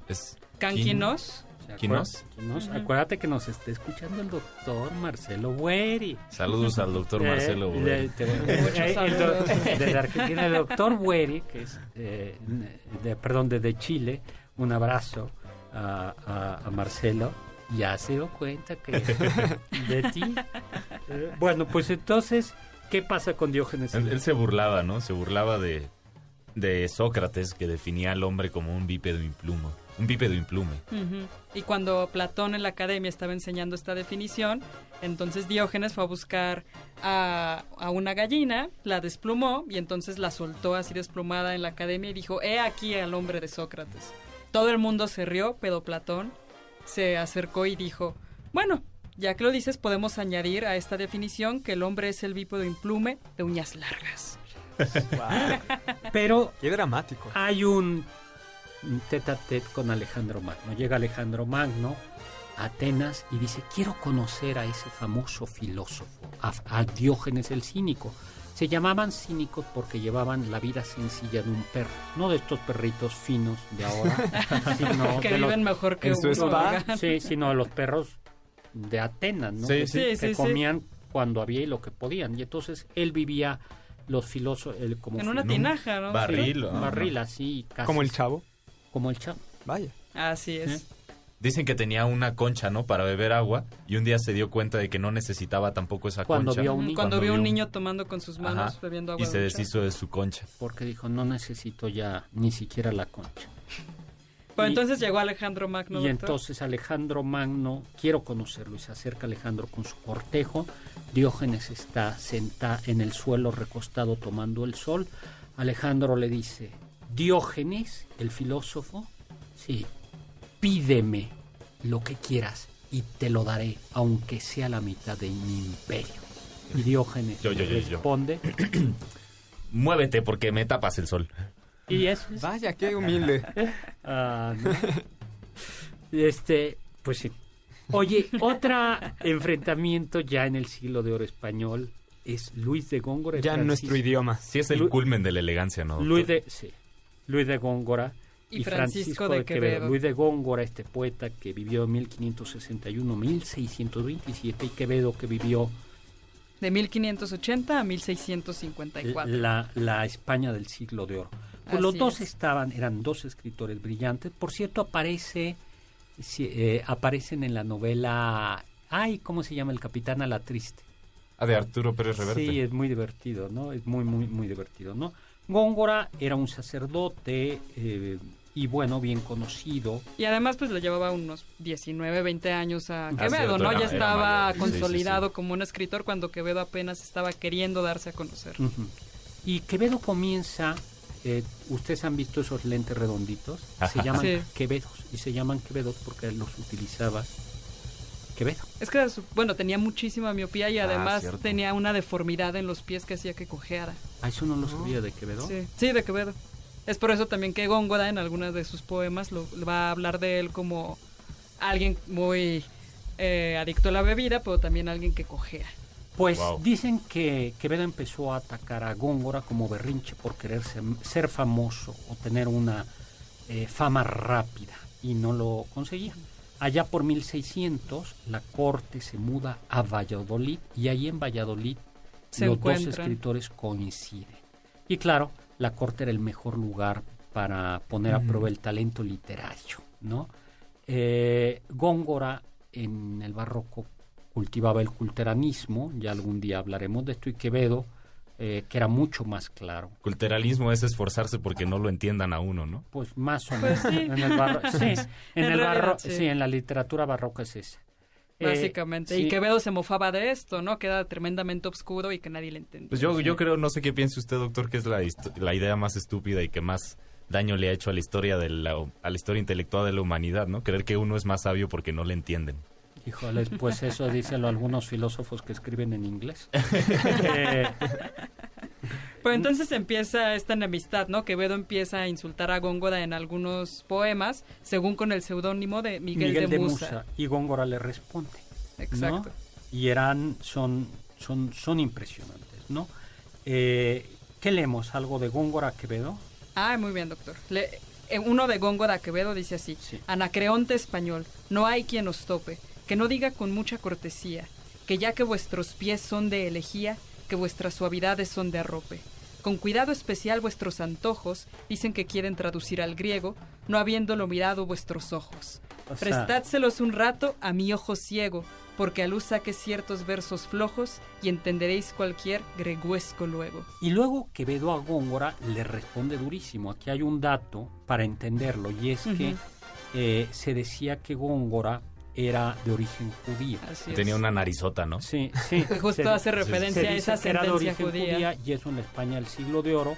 es Canquinos. ¿Se ¿Quinos? Quinos. Ujú. Acuérdate que nos está escuchando el doctor Marcelo Bueri. Saludos al doctor Marcelo. Eh, Bueri. de- de- Muchos eh, el doctor Bueri, que es, eh, de, perdón, desde Chile, un abrazo a, a- a Marcelo. Ya se dio cuenta que de ti. Eh, bueno, pues entonces, ¿qué pasa con Diógenes? Él, él se burlaba, ¿no? Se burlaba de, de Sócrates, que definía al hombre como un bípedo implumo. Un bípedo implume. Y cuando Platón en la academia estaba enseñando esta definición, entonces Diógenes fue a buscar a, a una gallina, la desplumó y entonces la soltó así desplumada en la academia y dijo, he aquí al hombre de Sócrates. Todo el mundo se rió, pero Platón se acercó y dijo, bueno, ya que lo dices, podemos añadir a esta definición que el hombre es el bípedo implume de uñas largas. Pero Qué dramático. hay un tete a tete con Alejandro Magno. Llega Alejandro Magno a Atenas y dice, quiero conocer a ese famoso filósofo, a, a Diógenes el cínico. Se llamaban cínicos porque llevaban la vida sencilla de un perro, no de estos perritos finos de ahora, sino que de los- viven mejor que en su uno, spa. sí, sino de los perros de Atenas, ¿no? Sí, que, sí. que Sí, sí, sí. comían cuando había y lo que podían. Y entonces él vivía los filósofos, él como En una un tinaja, ¿no? barril. Sí, ¿no? un barril así, casi Como el chavo. como el chavo. Vaya. Así es. ¿Eh? Dicen que tenía una concha, ¿no? Para beber agua. Y un día se dio cuenta de que no necesitaba tampoco esa Cuando concha. vio un. Cuando, Cuando vio un niño tomando con sus manos, Ajá. bebiendo agua Y de se deshizo de su concha. porque dijo no necesito ya ni siquiera la concha. Pero y- entonces llegó Alejandro Magno. y doctor. entonces Alejandro Magno, quiero conocerlo, y se acerca Alejandro con su cortejo. Diógenes está sentado en el suelo recostado tomando el sol. Alejandro le dice, Diógenes, el filósofo, sí, pídeme lo que quieras y te lo daré, aunque sea la mitad de mi imperio. Y Diógenes Yo, yo, yo, yo. responde, Muévete porque me tapas el sol. y eso es Vaya, qué humilde. Ah, no. Este, pues sí. Oye, otro enfrentamiento ya en el siglo de oro español es Luis de Góngora. Ya en nuestro idioma. Sí es el Lu- culmen de la elegancia, ¿no? doctor? Luis de, sí, Luis de Góngora Y Francisco de Quevedo. Luis de Góngora, este poeta que vivió en 1561-1627 y Quevedo que vivió De 1580 a 1654. la, la España del siglo de oro. Pues los dos es. estaban, eran dos escritores brillantes. Por cierto, aparece, eh, aparecen en la novela, ay, ¿cómo se llama? El Capitán a la Triste. Ah, de Arturo Pérez Reverte. Sí, es muy divertido, ¿no? Es muy, muy, muy divertido, ¿no? Góngora era un sacerdote eh, y, bueno, bien conocido. Y además, pues le llevaba unos 19, 20 años a Ah, Quevedo, ¿no? era- ya estaba mayor. Sí, sí, consolidado sí. como un escritor cuando Quevedo apenas estaba queriendo darse a conocer. Y Quevedo comienza, eh, ustedes han visto esos lentes redonditos, se llaman Sí. Quevedos y se llaman Quevedos porque él los utilizaba Quevedo. Es que, bueno, tenía muchísima miopía y Ah, además tenía una deformidad en los pies que hacía que cojeara. Ah, eso no lo sabía de Quevedo. Sí, sí, de Quevedo. Es por eso también que Góngora en algunas de sus poemas lo, va a hablar de él como alguien muy eh, adicto a la bebida, pero también alguien que cojea. Pues Wow. dicen que Quevedo empezó a atacar a Góngora como berrinche por querer ser, ser famoso o tener una eh, fama rápida y no lo conseguía. Allá por 1600 la corte se muda a Valladolid y ahí en Valladolid Se los dos escritores coinciden. Y claro, la corte era el mejor lugar para poner a prueba el talento literario, ¿no? Eh, Góngora en el barroco cultivaba el culteranismo, ya algún día hablaremos de esto, y Quevedo, eh, que era mucho más claro. Culturalismo es esforzarse porque no lo entiendan a uno, ¿no? Pues más o Pues menos. sí. En el barro- sí, en, En el realidad, barro- sí. sí, en la literatura barroca es Eh, Básicamente. sí. Y Quevedo se mofaba de esto, ¿no? Que era tremendamente oscuro y que nadie le entendía. Pues yo, yo creo, no sé qué piense usted, doctor, que es la, la idea más estúpida y que más daño le ha hecho a la historia de la, a la historia intelectual de la humanidad, ¿no? Creer que uno es más sabio porque no le entienden. Híjoles, pues eso dicen algunos filósofos que escriben en inglés. Eh, Pero entonces empieza esta enemistad, ¿no? Quevedo empieza a insultar a Góngora en algunos poemas, según con el seudónimo de Miguel, Miguel de, de Musa. Musa. Y Góngora le responde. ¿no? Exacto. Y eran, son, son, son impresionantes, ¿no? Eh, ¿Qué leemos? ¿Algo de Góngora Quevedo? Ah, muy bien, doctor. Le- eh, uno de Góngora Quevedo dice así: Sí. Anacreonte español, no hay quien os tope, que no diga con mucha cortesía, que ya que vuestros pies son de elegía, que vuestras suavidades son de arrope. Con cuidado especial vuestros antojos dicen que quieren traducir al griego, no habiéndolo mirado vuestros ojos. O sea, Prestádselos un rato a mi ojo ciego, porque a luz saque ciertos versos flojos y entenderéis cualquier greguesco luego. Y luego Quevedo a Góngora le responde durísimo. Aquí hay un dato para entenderlo y es que eh, se decía que Góngora era de origen judío. Así es. Tenía una narizota, ¿no? Sí, sí. Justo Se- hace referencia se a esa que era de sentencia origen judía. y eso en la España del siglo de oro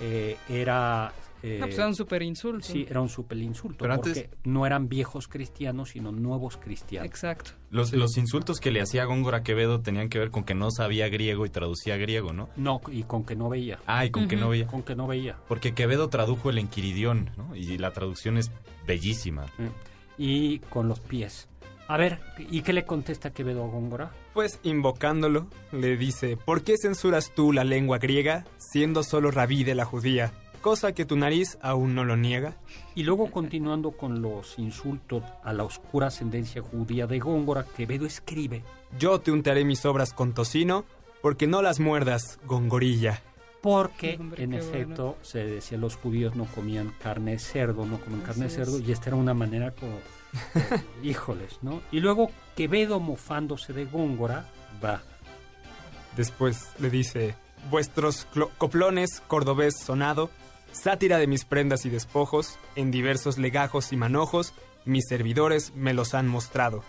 eh, era... eh, Ah, pues era un super insulto. sí, era un super insulto. Pero antes- porque no eran viejos cristianos, sino nuevos cristianos. Exacto. Los, los insultos que le hacía Góngora Quevedo tenían que ver con que no sabía griego y traducía griego, ¿no? No, y con que no veía. Ah, y con que no veía. Con que no veía. Porque Quevedo tradujo el Enquiridión, ¿no? Y la traducción es bellísima. Y con los pies. A ver, ¿y qué le contesta Quevedo a Góngora? Pues invocándolo, le dice, ¿por qué censuras tú la lengua griega, siendo solo rabí de la judía? Cosa que tu nariz aún no lo niega. Y luego continuando con los insultos a la oscura ascendencia judía de Góngora, Quevedo escribe, Yo te untaré mis obras con tocino, porque no las muerdas, gongorilla. porque Hombre, en efecto se decía los judíos no comían carne de cerdo, no comen carne de cerdo, y esta era una manera como, híjoles, ¿no? Y luego Quevedo mofándose de Góngora, va, Después le dice, vuestros coplones cordobés sonado, sátira de mis prendas y despojos, en diversos legajos y manojos, mis servidores me los han mostrado.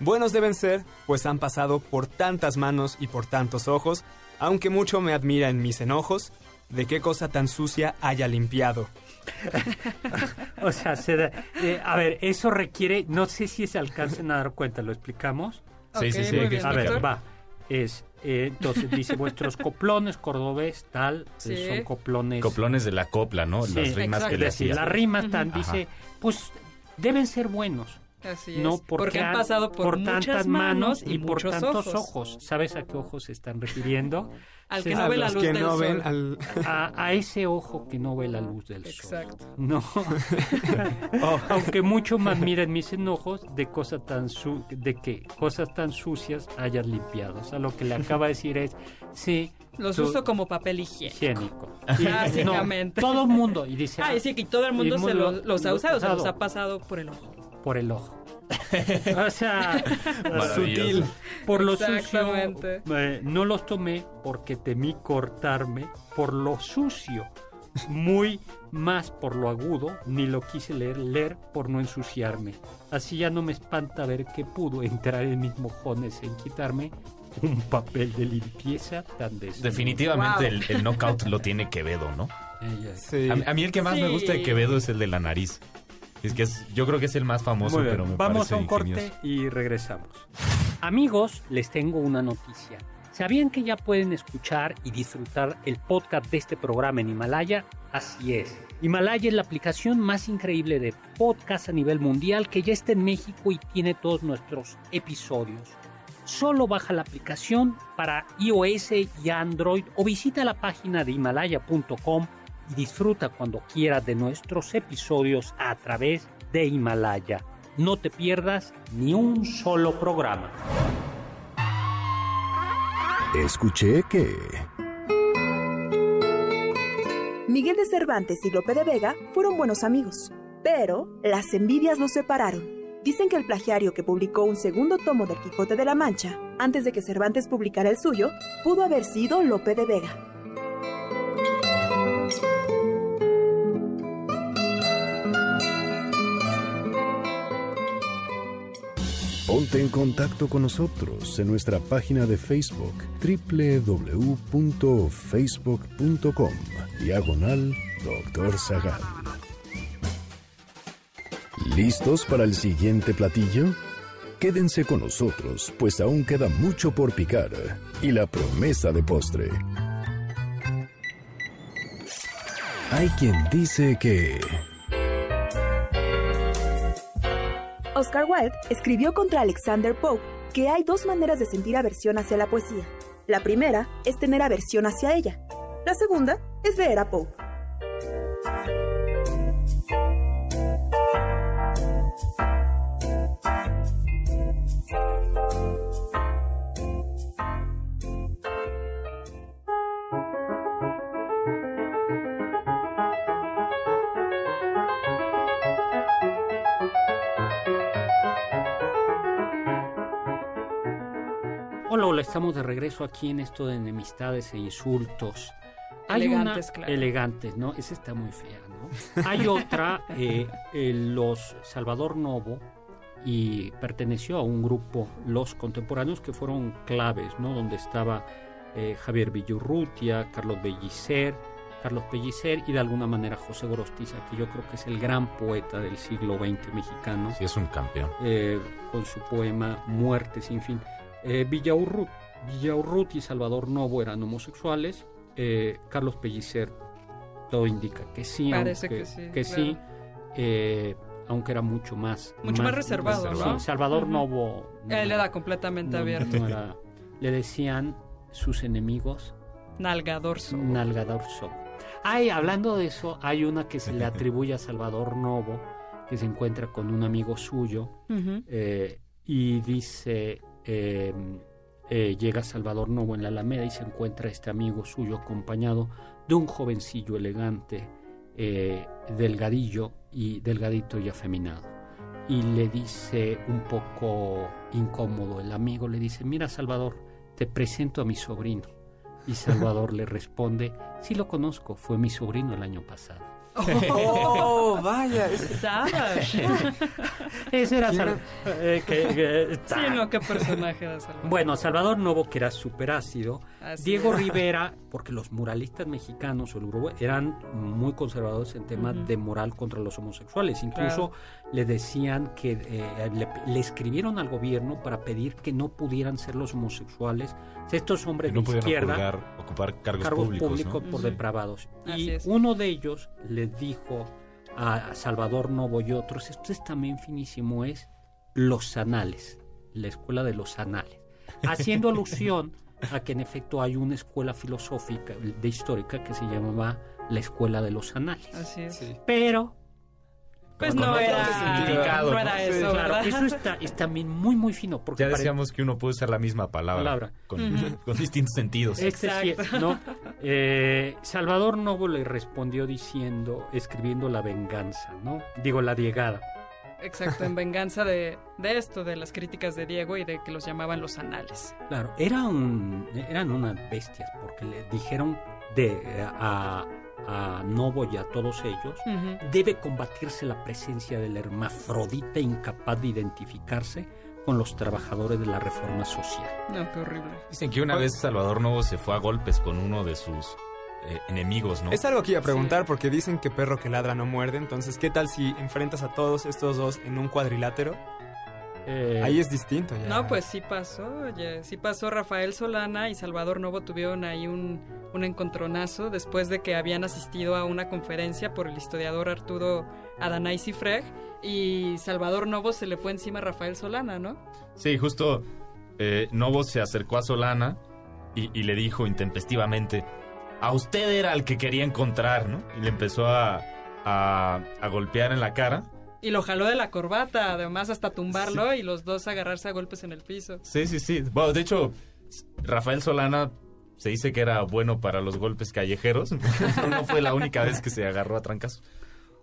Buenos deben ser, pues han pasado por tantas manos y por tantos ojos, aunque mucho me admira en mis enojos, de qué cosa tan sucia haya limpiado. O sea, se da- eh, a ver, eso requiere, no sé si se alcancen a dar cuenta, ¿lo explicamos? Sí, sí, sí, bien, A ver, va. Es, eh, entonces dice, vuestros coplones cordobés, tal, eh, Sí. son coplones. Coplones de la copla, ¿no? Sí, Las rimas que le Es decir, hacía. las rimas tan, Ujú. dice, pues deben ser buenos. Así No es. porque, han pasado por, muchas tantas manos y, por muchos tantos ojos. ojos. ¿Sabes a qué ojos se están refiriendo? Al que no ve la luz que del no sol. ven al... A, a ese ojo que no ve la luz del sol. Exacto. No. Oh. Aunque mucho más miren mis enojos de cosas tan su de que cosas tan sucias hayas limpiado. O sea, lo que le acaba de decir es, sí, Los tú- uso como papel higiénico. higiénico. Y- Básicamente. no, todo el mundo. Y dice, Ah, y sí, que todo el mundo se lo- lo- los ha lo- usado, se los usado. ha pasado por el ojo. Por el ojo. o sea, sutil. Por lo sucio, Exactamente. eh, no los tomé porque temí cortarme por lo sucio. Muy más por lo agudo, ni lo quise leer, leer por no ensuciarme. Así ya no me espanta ver que pudo entrar en mis mojones en quitarme un papel de limpieza tan desnudo. Definitivamente Wow. el, el knockout lo tiene Quevedo, ¿no? Sí. A, a mí el que más me gusta de Quevedo es el de la nariz. Es que es- yo creo que es el más famoso, Muy bien, pero me Vamos parece a un corte y regresamos. Amigos, les tengo una noticia. ¿Sabían que ya pueden escuchar y disfrutar el podcast de este programa en Himalaya? Así es. Himalaya es la aplicación más increíble de podcast a nivel mundial que ya está en México y tiene todos nuestros episodios. Solo baja la aplicación para iOS y Android o visita la página de himalaya.com y disfruta cuando quieras de nuestros episodios a través de Himalaya. No te pierdas ni un solo programa. Escuché que... Miguel de Cervantes y Lope de Vega fueron buenos amigos, pero las envidias los separaron. Dicen que el plagiario que publicó un segundo tomo del Quijote de la Mancha, antes de que Cervantes publicara el suyo, pudo haber sido Lope de Vega. Ponte en contacto con nosotros en nuestra página de Facebook www.facebook.com Diagonal Doctor Zagal. ¿Listos para el siguiente platillo? Quédense con nosotros, pues aún queda mucho por picar y la promesa de postre. Hay quien dice que... Oscar Wilde escribió contra Alexander Pope que hay dos maneras de sentir aversión hacia la poesía. La primera es tener aversión hacia ella. La segunda es leer a Pope. Regreso aquí en esto de enemistades e insultos. Hay Elegantes, una, claro. Elegantes, ¿no? Esa está muy fea, ¿no? Hay otra, eh, eh, los Salvador Novo, y perteneció a un grupo, los contemporáneos, que fueron claves, ¿no? Donde estaba eh, Javier Villurrutia, Carlos Bellicer, Carlos Pellicer y de alguna manera José Gorostiza, que yo creo que es el gran poeta del siglo XX mexicano Sí, es un campeón. eh, con su poema Muerte sin fin. Eh, Villaurrut, Villaurrut y Salvador Novo eran homosexuales. eh, Carlos Pellicer, todo indica que sí, Parece aunque, que sí, claro. eh, aunque era mucho más... Mucho más reservado, ¿no? Sí, Salvador. Novo... no Él era- completamente no- abierto. no era- le decían sus enemigos Nalgadorso. Nalgadorso. Ay, hablando de eso, hay una que se le atribuye a Salvador Novo, que se encuentra con un amigo suyo eh, y dice, eh, eh, llega Salvador Novo en la Alameda y se encuentra este amigo suyo acompañado de un jovencillo elegante, eh, delgadillo y delgadito y afeminado. Y le dice un poco incómodo, el amigo le dice, mira Salvador, te presento a mi sobrino. Y Salvador le responde, sí lo conozco, fue mi sobrino el año pasado. Oh, vaya. Savage. Ese era ¿Quién Sal- eh, que- que- Sí, no, qué personaje de Salvador. Bueno, Salvador Novo, que era súper ácido. Así Diego es. Rivera, porque los muralistas mexicanos o el uruguay eran muy conservadores en temas de moral contra los homosexuales. Incluso le decían que eh, le, le escribieron al gobierno para pedir que no pudieran ser los homosexuales. Estos hombres Que no de izquierda ocupar, ocupar cargos, cargos públicos, públicos ¿no? por depravados. Así Y es. uno de ellos le dijo a Salvador Novo y otros, esto es también finísimo, es Los Anales, la escuela de los Anales, haciendo alusión a que en efecto hay una escuela filosófica de histórica que se llamaba la escuela de los Anales. Así es. Sí. Pero Pues no era, eso, claro, eso está, es también muy muy fino porque Ya pare- decíamos que uno puede usar la misma palabra, Palabra. Con, distintos sentidos. Este sí, Exacto. ¿no? Eh, Salvador Novo le respondió diciendo, escribiendo la venganza, ¿no? Digo, la diegada. Exacto, en venganza de, de esto, de las críticas de Diego y de que los llamaban los anales. Claro, era un, eran unas bestias porque le dijeron de, a, a Novo y a todos ellos, debe combatirse la presencia del hermafrodita incapaz de identificarse con los trabajadores de la reforma social. No, qué horrible. Dicen que una vez Salvador Novo se fue a golpes con uno de sus eh, enemigos, ¿no? Es algo que iba a preguntar porque dicen que perro que ladra no muerde. Entonces, ¿qué tal si enfrentas a todos estos dos en un cuadrilátero? Eh, Ahí es distinto ya. No, pues sí pasó, oye, sí pasó. Rafael Solana y Salvador Novo tuvieron ahí un, un encontronazo después de que habían asistido a una conferencia por el historiador Arturo Adanay Cifreg y Salvador Novo se le fue encima a Rafael Solana, ¿no? Sí, justo eh, Novo se acercó a Solana y, y le dijo intempestivamente, a usted era el que quería encontrar, ¿no? Y le empezó a, a, a golpear en la cara. Y lo jaló de la corbata, además hasta tumbarlo y los dos agarrarse a golpes en el piso. Sí, sí, sí. Bueno, de hecho, Rafael Solana se dice que era bueno para los golpes callejeros. no fue la única vez que se agarró a trancas.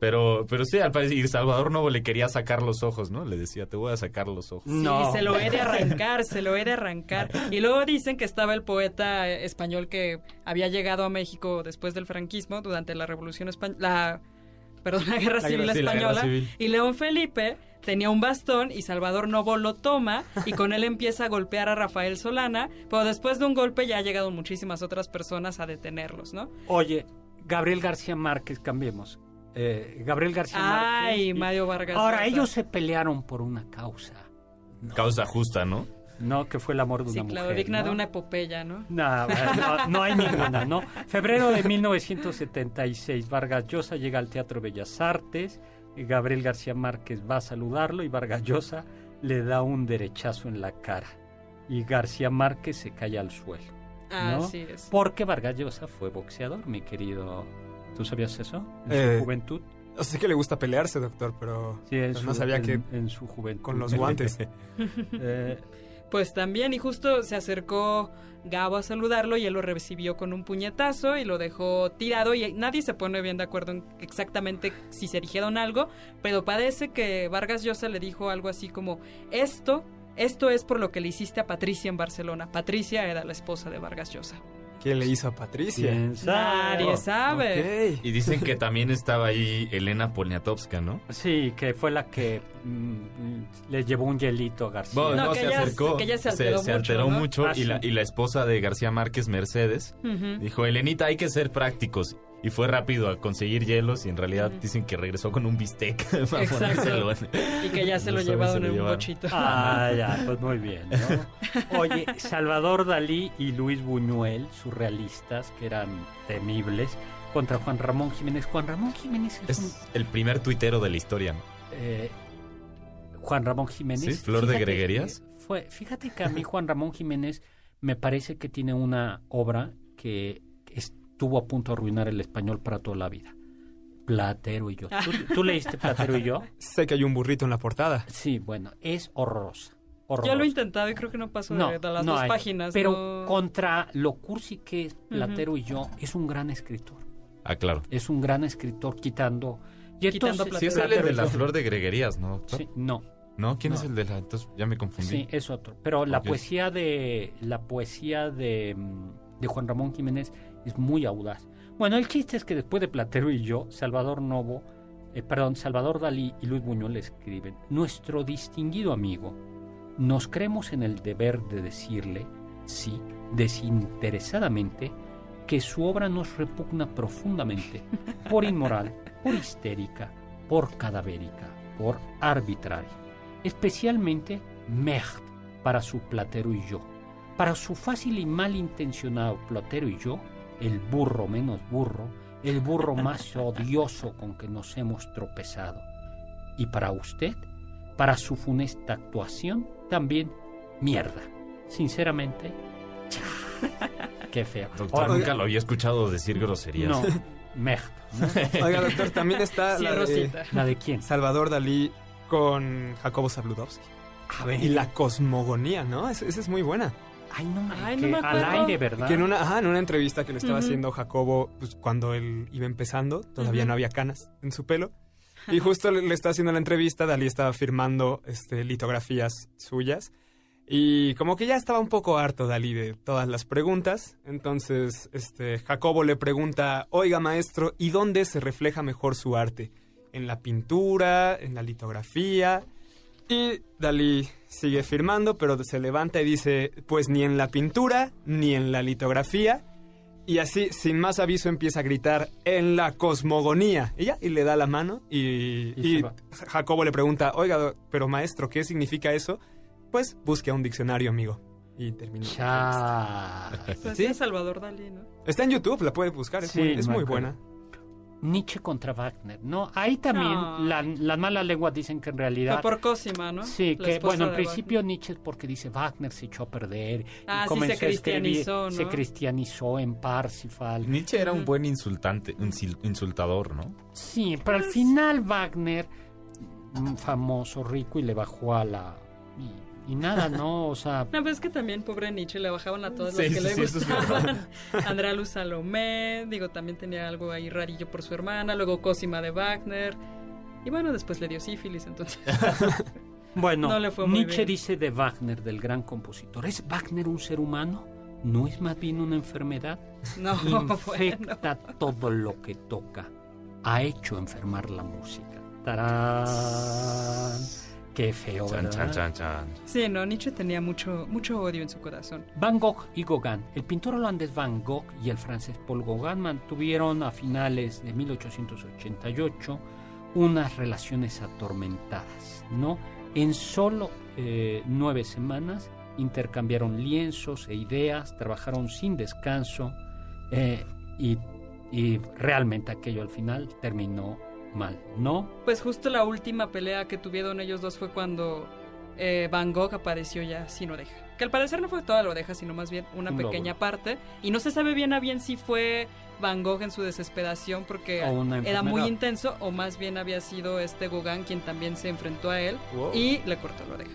Pero, pero sí, al parecer, y Salvador Novo le quería sacar los ojos, ¿no? Le decía, te voy a sacar los ojos. No. Sí, se lo he de arrancar, se lo he de arrancar. Y luego dicen que estaba el poeta eh, español que había llegado a México después del franquismo, durante la Revolución Española, la, perdón, la Guerra La Civil guerra- sí, la guerra Española. civil. Y León Felipe tenía un bastón y Salvador Novo lo toma y con él empieza a golpear a Rafael Solana, pero después de un golpe ya han llegado muchísimas otras personas a detenerlos, ¿no? Oye, Gabriel García Márquez, cambiemos. Eh, Gabriel García Márquez. Ay, y- Mario Vargas. Ahora, Llosa. ellos se pelearon por una causa. Causa justa, ¿no? No, que fue el amor de Sí, una claro, mujer. digna ¿no? de una epopeya, ¿no? No, no, no hay ninguna, ¿no? Febrero de 1976, Vargas Llosa llega al Teatro Bellas Artes, y Gabriel García Márquez va a saludarlo y Vargas Llosa le da un derechazo en la cara. Y García Márquez se cae al suelo. ¿no? Así es. Porque Vargas Llosa fue boxeador, mi querido. ¿Tú sabías eso? En Eh, su juventud. O sea, sé que le gusta pelearse, doctor, pero, Sí, en pero su, no sabía en- que en su juventud. con los guantes. Eh, Pues también, y justo se acercó Gabo a saludarlo y él lo recibió con un puñetazo y lo dejó tirado y nadie se pone bien de acuerdo en exactamente si se dijeron algo, pero parece que Vargas Llosa le dijo algo así como, esto, esto es por lo que le hiciste a Patricia en Barcelona. Patricia era la esposa de Vargas Llosa. ¿Quién le hizo a Patricia? ¿Quién sabe? Nadie sabe. Y dicen que también estaba ahí Elena Poniatowska, ¿no? Sí, que fue la que mm, le llevó un hielito a García. Bueno, No, no, que se ella- acercó. que ella se alteró mucho, alteró ¿no? mucho Ah, y, la, sí. y la esposa de García Márquez, Mercedes, dijo, Elenita, hay que ser prácticos. Y fue rápido a conseguir hielos y en realidad dicen que regresó con un bistec para ponérselo Y que ya se lo llevaron en un llevaron. bochito. Ah, ya, pues muy bien, ¿no? Oye, Salvador Dalí y Luis Buñuel, surrealistas, que eran temibles, contra Juan Ramón Jiménez. Juan Ramón Jiménez es, un- el primer tuitero de la historia. ¿no? eh, Juan Ramón Jiménez. Sí, Flor de Greguerías. Fue, fíjate que a mí Juan Ramón Jiménez me parece que tiene una obra que estuvo a punto de arruinar el español para toda la vida. Platero y yo. ¿Tú, tú leíste Platero y yo? Sé que hay un burrito en la portada. Sí, bueno, es horrorosa. Yo lo he horrorosa. intentado y creo que no pasó No, de, de las no dos hay. páginas. Pero no- contra lo cursi que es Platero y yo, es un gran escritor. Ah, claro. Es un gran escritor quitando... Y Quitando entonces- Sí, es Platero el de la yo- flor de Greguerías, ¿no? doctor? Sí, no, ¿No? ¿Quién No. es el de la...? Entonces ya me confundí. sí, es otro. Pero la poesía de la poesía de, mm, de Juan Ramón Jiménez es muy audaz. Bueno, el chiste es que después de Platero y yo, Salvador Novo, eh, perdón, Salvador Dalí y Luis Buñuel escriben, nuestro distinguido amigo, nos creemos en el deber de decirle, sí, desinteresadamente, que su obra nos repugna profundamente, por inmoral, por histérica, por cadavérica, por arbitraria. Especialmente Mecht para su platero y yo. Para su fácil y malintencionado platero y yo, el burro menos burro, el burro más odioso con que nos hemos tropezado. Y para usted, para su funesta actuación, también mierda. Sinceramente, qué feo. Doctor, Ahora, nunca lo había escuchado decir groserías. no, Mecht. ¿no? Oiga, doctor, también está Sí, la de Rosita. ¿La de quién? Salvador Dalí con Jacobo Zabludovsky. A ver. Y la cosmogonía, ¿no? Esa es muy buena. Ay, no, me- Ay, que no me al acuerdo. aire, ¿verdad? Que en una, ajá, en una entrevista que le estaba haciendo Jacobo, pues cuando él iba empezando, todavía no había canas en su pelo. Y justo le, le está haciendo la entrevista, Dalí estaba firmando este, litografías suyas. Y como que ya estaba un poco harto Dalí de todas las preguntas. Entonces, este, Jacobo le pregunta, oiga maestro, ¿y dónde se refleja mejor su arte? ¿En la pintura? ¿En la litografía? Y Dalí sigue firmando, pero se levanta y dice, pues ni en la pintura, ni en la litografía, Y así, sin más aviso, empieza a gritar en la cosmogonía. Ella y le da la mano y. Jacobo le pregunta, oiga, pero maestro, ¿qué significa eso? Pues busque a un diccionario, amigo. Y termina. Ya. Pues Sí. sí, Salvador Dalí, ¿no? Está en YouTube, la puede buscar, es Sí, muy, es muy buena. Nietzsche contra Wagner, ¿no? Ahí también No. la- las malas lenguas dicen que en realidad... Fue por Cosima, ¿no? Sí, La que bueno, en principio Nietzsche es porque dice Wagner se echó a perder. y Ah, sí, comenzó se a escribir, ¿no? Se cristianizó en Parsifal. Nietzsche era un buen insultante, un insultador, ¿no? Sí, pero al final Wagner, un famoso, rico, y le bajó a la... Y, y nada, ¿no? O sea, No, pues es que también, pobre Nietzsche, le bajaban a todos Sí, los que sí, le sí, es gustaban. Andrea Luz Salomé, digo, también tenía algo ahí rarillo por su hermana, luego Cosima de Wagner. Y bueno, después le dio sífilis, entonces. bueno, No le fue muy Nietzsche bien. dice de Wagner, del gran compositor, ¿es Wagner un ser humano? ¿No es más bien una enfermedad? No, bueno. Infecta todo lo que toca. Ha hecho enfermar la música. ¡Tarán! Qué feo, Chan, ¿verdad? chan, chan, chan. Sí, no, Nietzsche tenía mucho, mucho odio en su corazón. Van Gogh y Gauguin. El pintor holandés Van Gogh y el francés Paul Gauguin mantuvieron a finales de 1888 unas relaciones atormentadas, ¿no? En solo eh, nueve semanas intercambiaron lienzos e ideas, trabajaron sin descanso eh, y, y realmente aquello al final terminó mal, ¿no? Pues justo la última pelea que tuvieron ellos dos fue cuando eh, Van Gogh apareció ya sin oreja. Que al parecer no fue toda la oreja, sino más bien una Un pequeña parte. Y no se sabe bien a bien si fue Van Gogh en su desesperación porque era muy intenso o más bien había sido este Gauguin quien también se enfrentó a él Wow. y le cortó la oreja.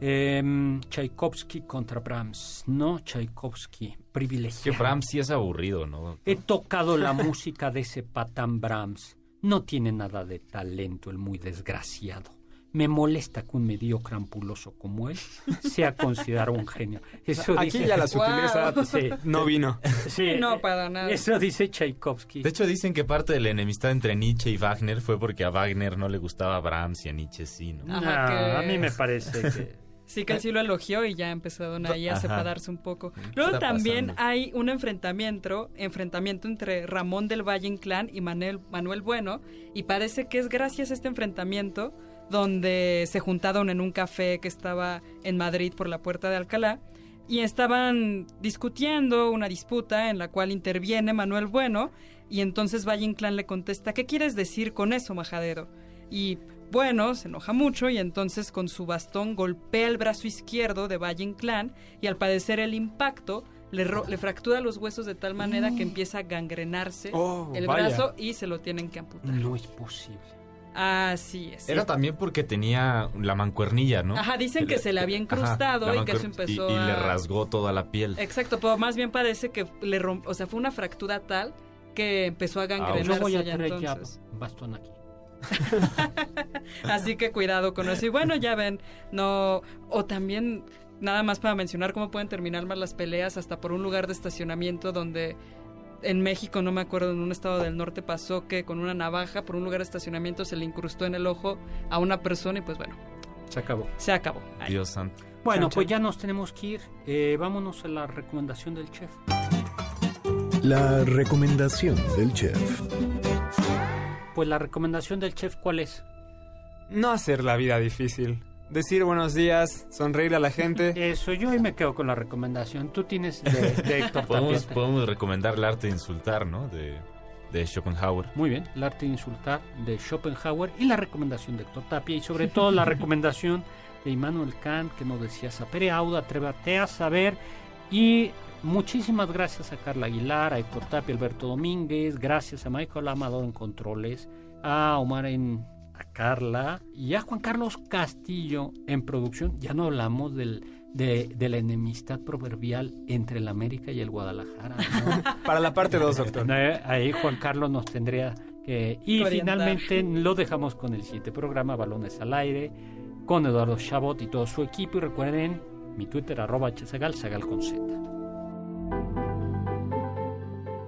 Em, Tchaikovsky contra Brahms, ¿no? Tchaikovsky, Que privilegiado. Brahms sí es aburrido, ¿no? He tocado la música de ese patán Brahms. No tiene nada de talento el muy desgraciado. Me molesta que un mediocre ampuloso como él sea considerado un genio. Eso Aquí dice- ya la Wow. sutileza Sí. no vino. Sí, No, para nada. Eso dice Tchaikovsky. De hecho, dicen que parte de la enemistad entre Nietzsche y Wagner fue porque a Wagner no le gustaba Brahms y a Nietzsche sí, ¿no? Ajá, A mí me parece que... Sí, que él sí lo elogió y ya empezaron ahí a separarse un poco. ¿Qué Luego está también pasando? hay un enfrentamiento, enfrentamiento entre Ramón del Valle Inclán y Manuel, Manuel Bueno, y parece que es gracias a este enfrentamiento donde se juntaron en un café que estaba en Madrid por la Puerta de Alcalá y estaban discutiendo una disputa en la cual interviene Manuel Bueno y entonces Valle Inclán le contesta, ¿qué quieres decir con eso, majadero? Y bueno, se enoja mucho y entonces con su bastón golpea el brazo izquierdo de Valle Inclán y al padecer el impacto le, ro- le fractura los huesos de tal manera que empieza a gangrenarse Oh, el vaya. brazo y se lo tienen que amputar. No es posible. Así es. Era también porque tenía la mancuernilla, ¿no? Ajá, dicen que se le había incrustado y que eso empezó y, y le rasgó toda la piel. Exacto, pero más bien parece que le romp... o sea, fue una fractura tal que empezó a gangrenarse Yo voy a ya traer ya entonces. bastón aquí. Así que cuidado con eso. Y bueno, ya ven, no. O también, nada más para mencionar cómo pueden terminar más las peleas, hasta por un lugar de estacionamiento donde en México, no me acuerdo, en un estado del norte pasó que con una navaja por un lugar de estacionamiento se le incrustó en el ojo a una persona y pues bueno, Se acabó. se acabó. Ahí. Dios santo. Bueno, Chan, pues ya nos tenemos que ir. Eh, vámonos a la recomendación del chef. La recomendación del chef. Pues la recomendación del chef, ¿cuál es? No hacer la vida difícil. Decir buenos días, sonreír a la gente. Eso, yo hoy me quedo con la recomendación. Tú tienes de, de Héctor Podemos, Tapia. podemos recomendar el arte de insultar, ¿no? De, de Schopenhauer. Muy bien, el arte de insultar de Schopenhauer y la recomendación de Héctor Tapia y sobre todo la recomendación de Immanuel Kant que nos decía Sapere Auda, atrévete a saber y muchísimas gracias a Carla Aguilar, a Héctor Tapia, Alberto Domínguez, gracias a Michael Amador en controles, a Omar en a Carla y a Juan Carlos Castillo en producción. Ya no hablamos del, de, de la enemistad proverbial entre el América y el Guadalajara. ¿no? Para la parte 2, doctor. Ahí Juan Carlos nos tendría que... Y Orientar. finalmente lo dejamos con el siguiente programa, Balones al Aire, con Eduardo Chabot y todo su equipo. Y recuerden mi Twitter, arroba hsagal, sagal con Z.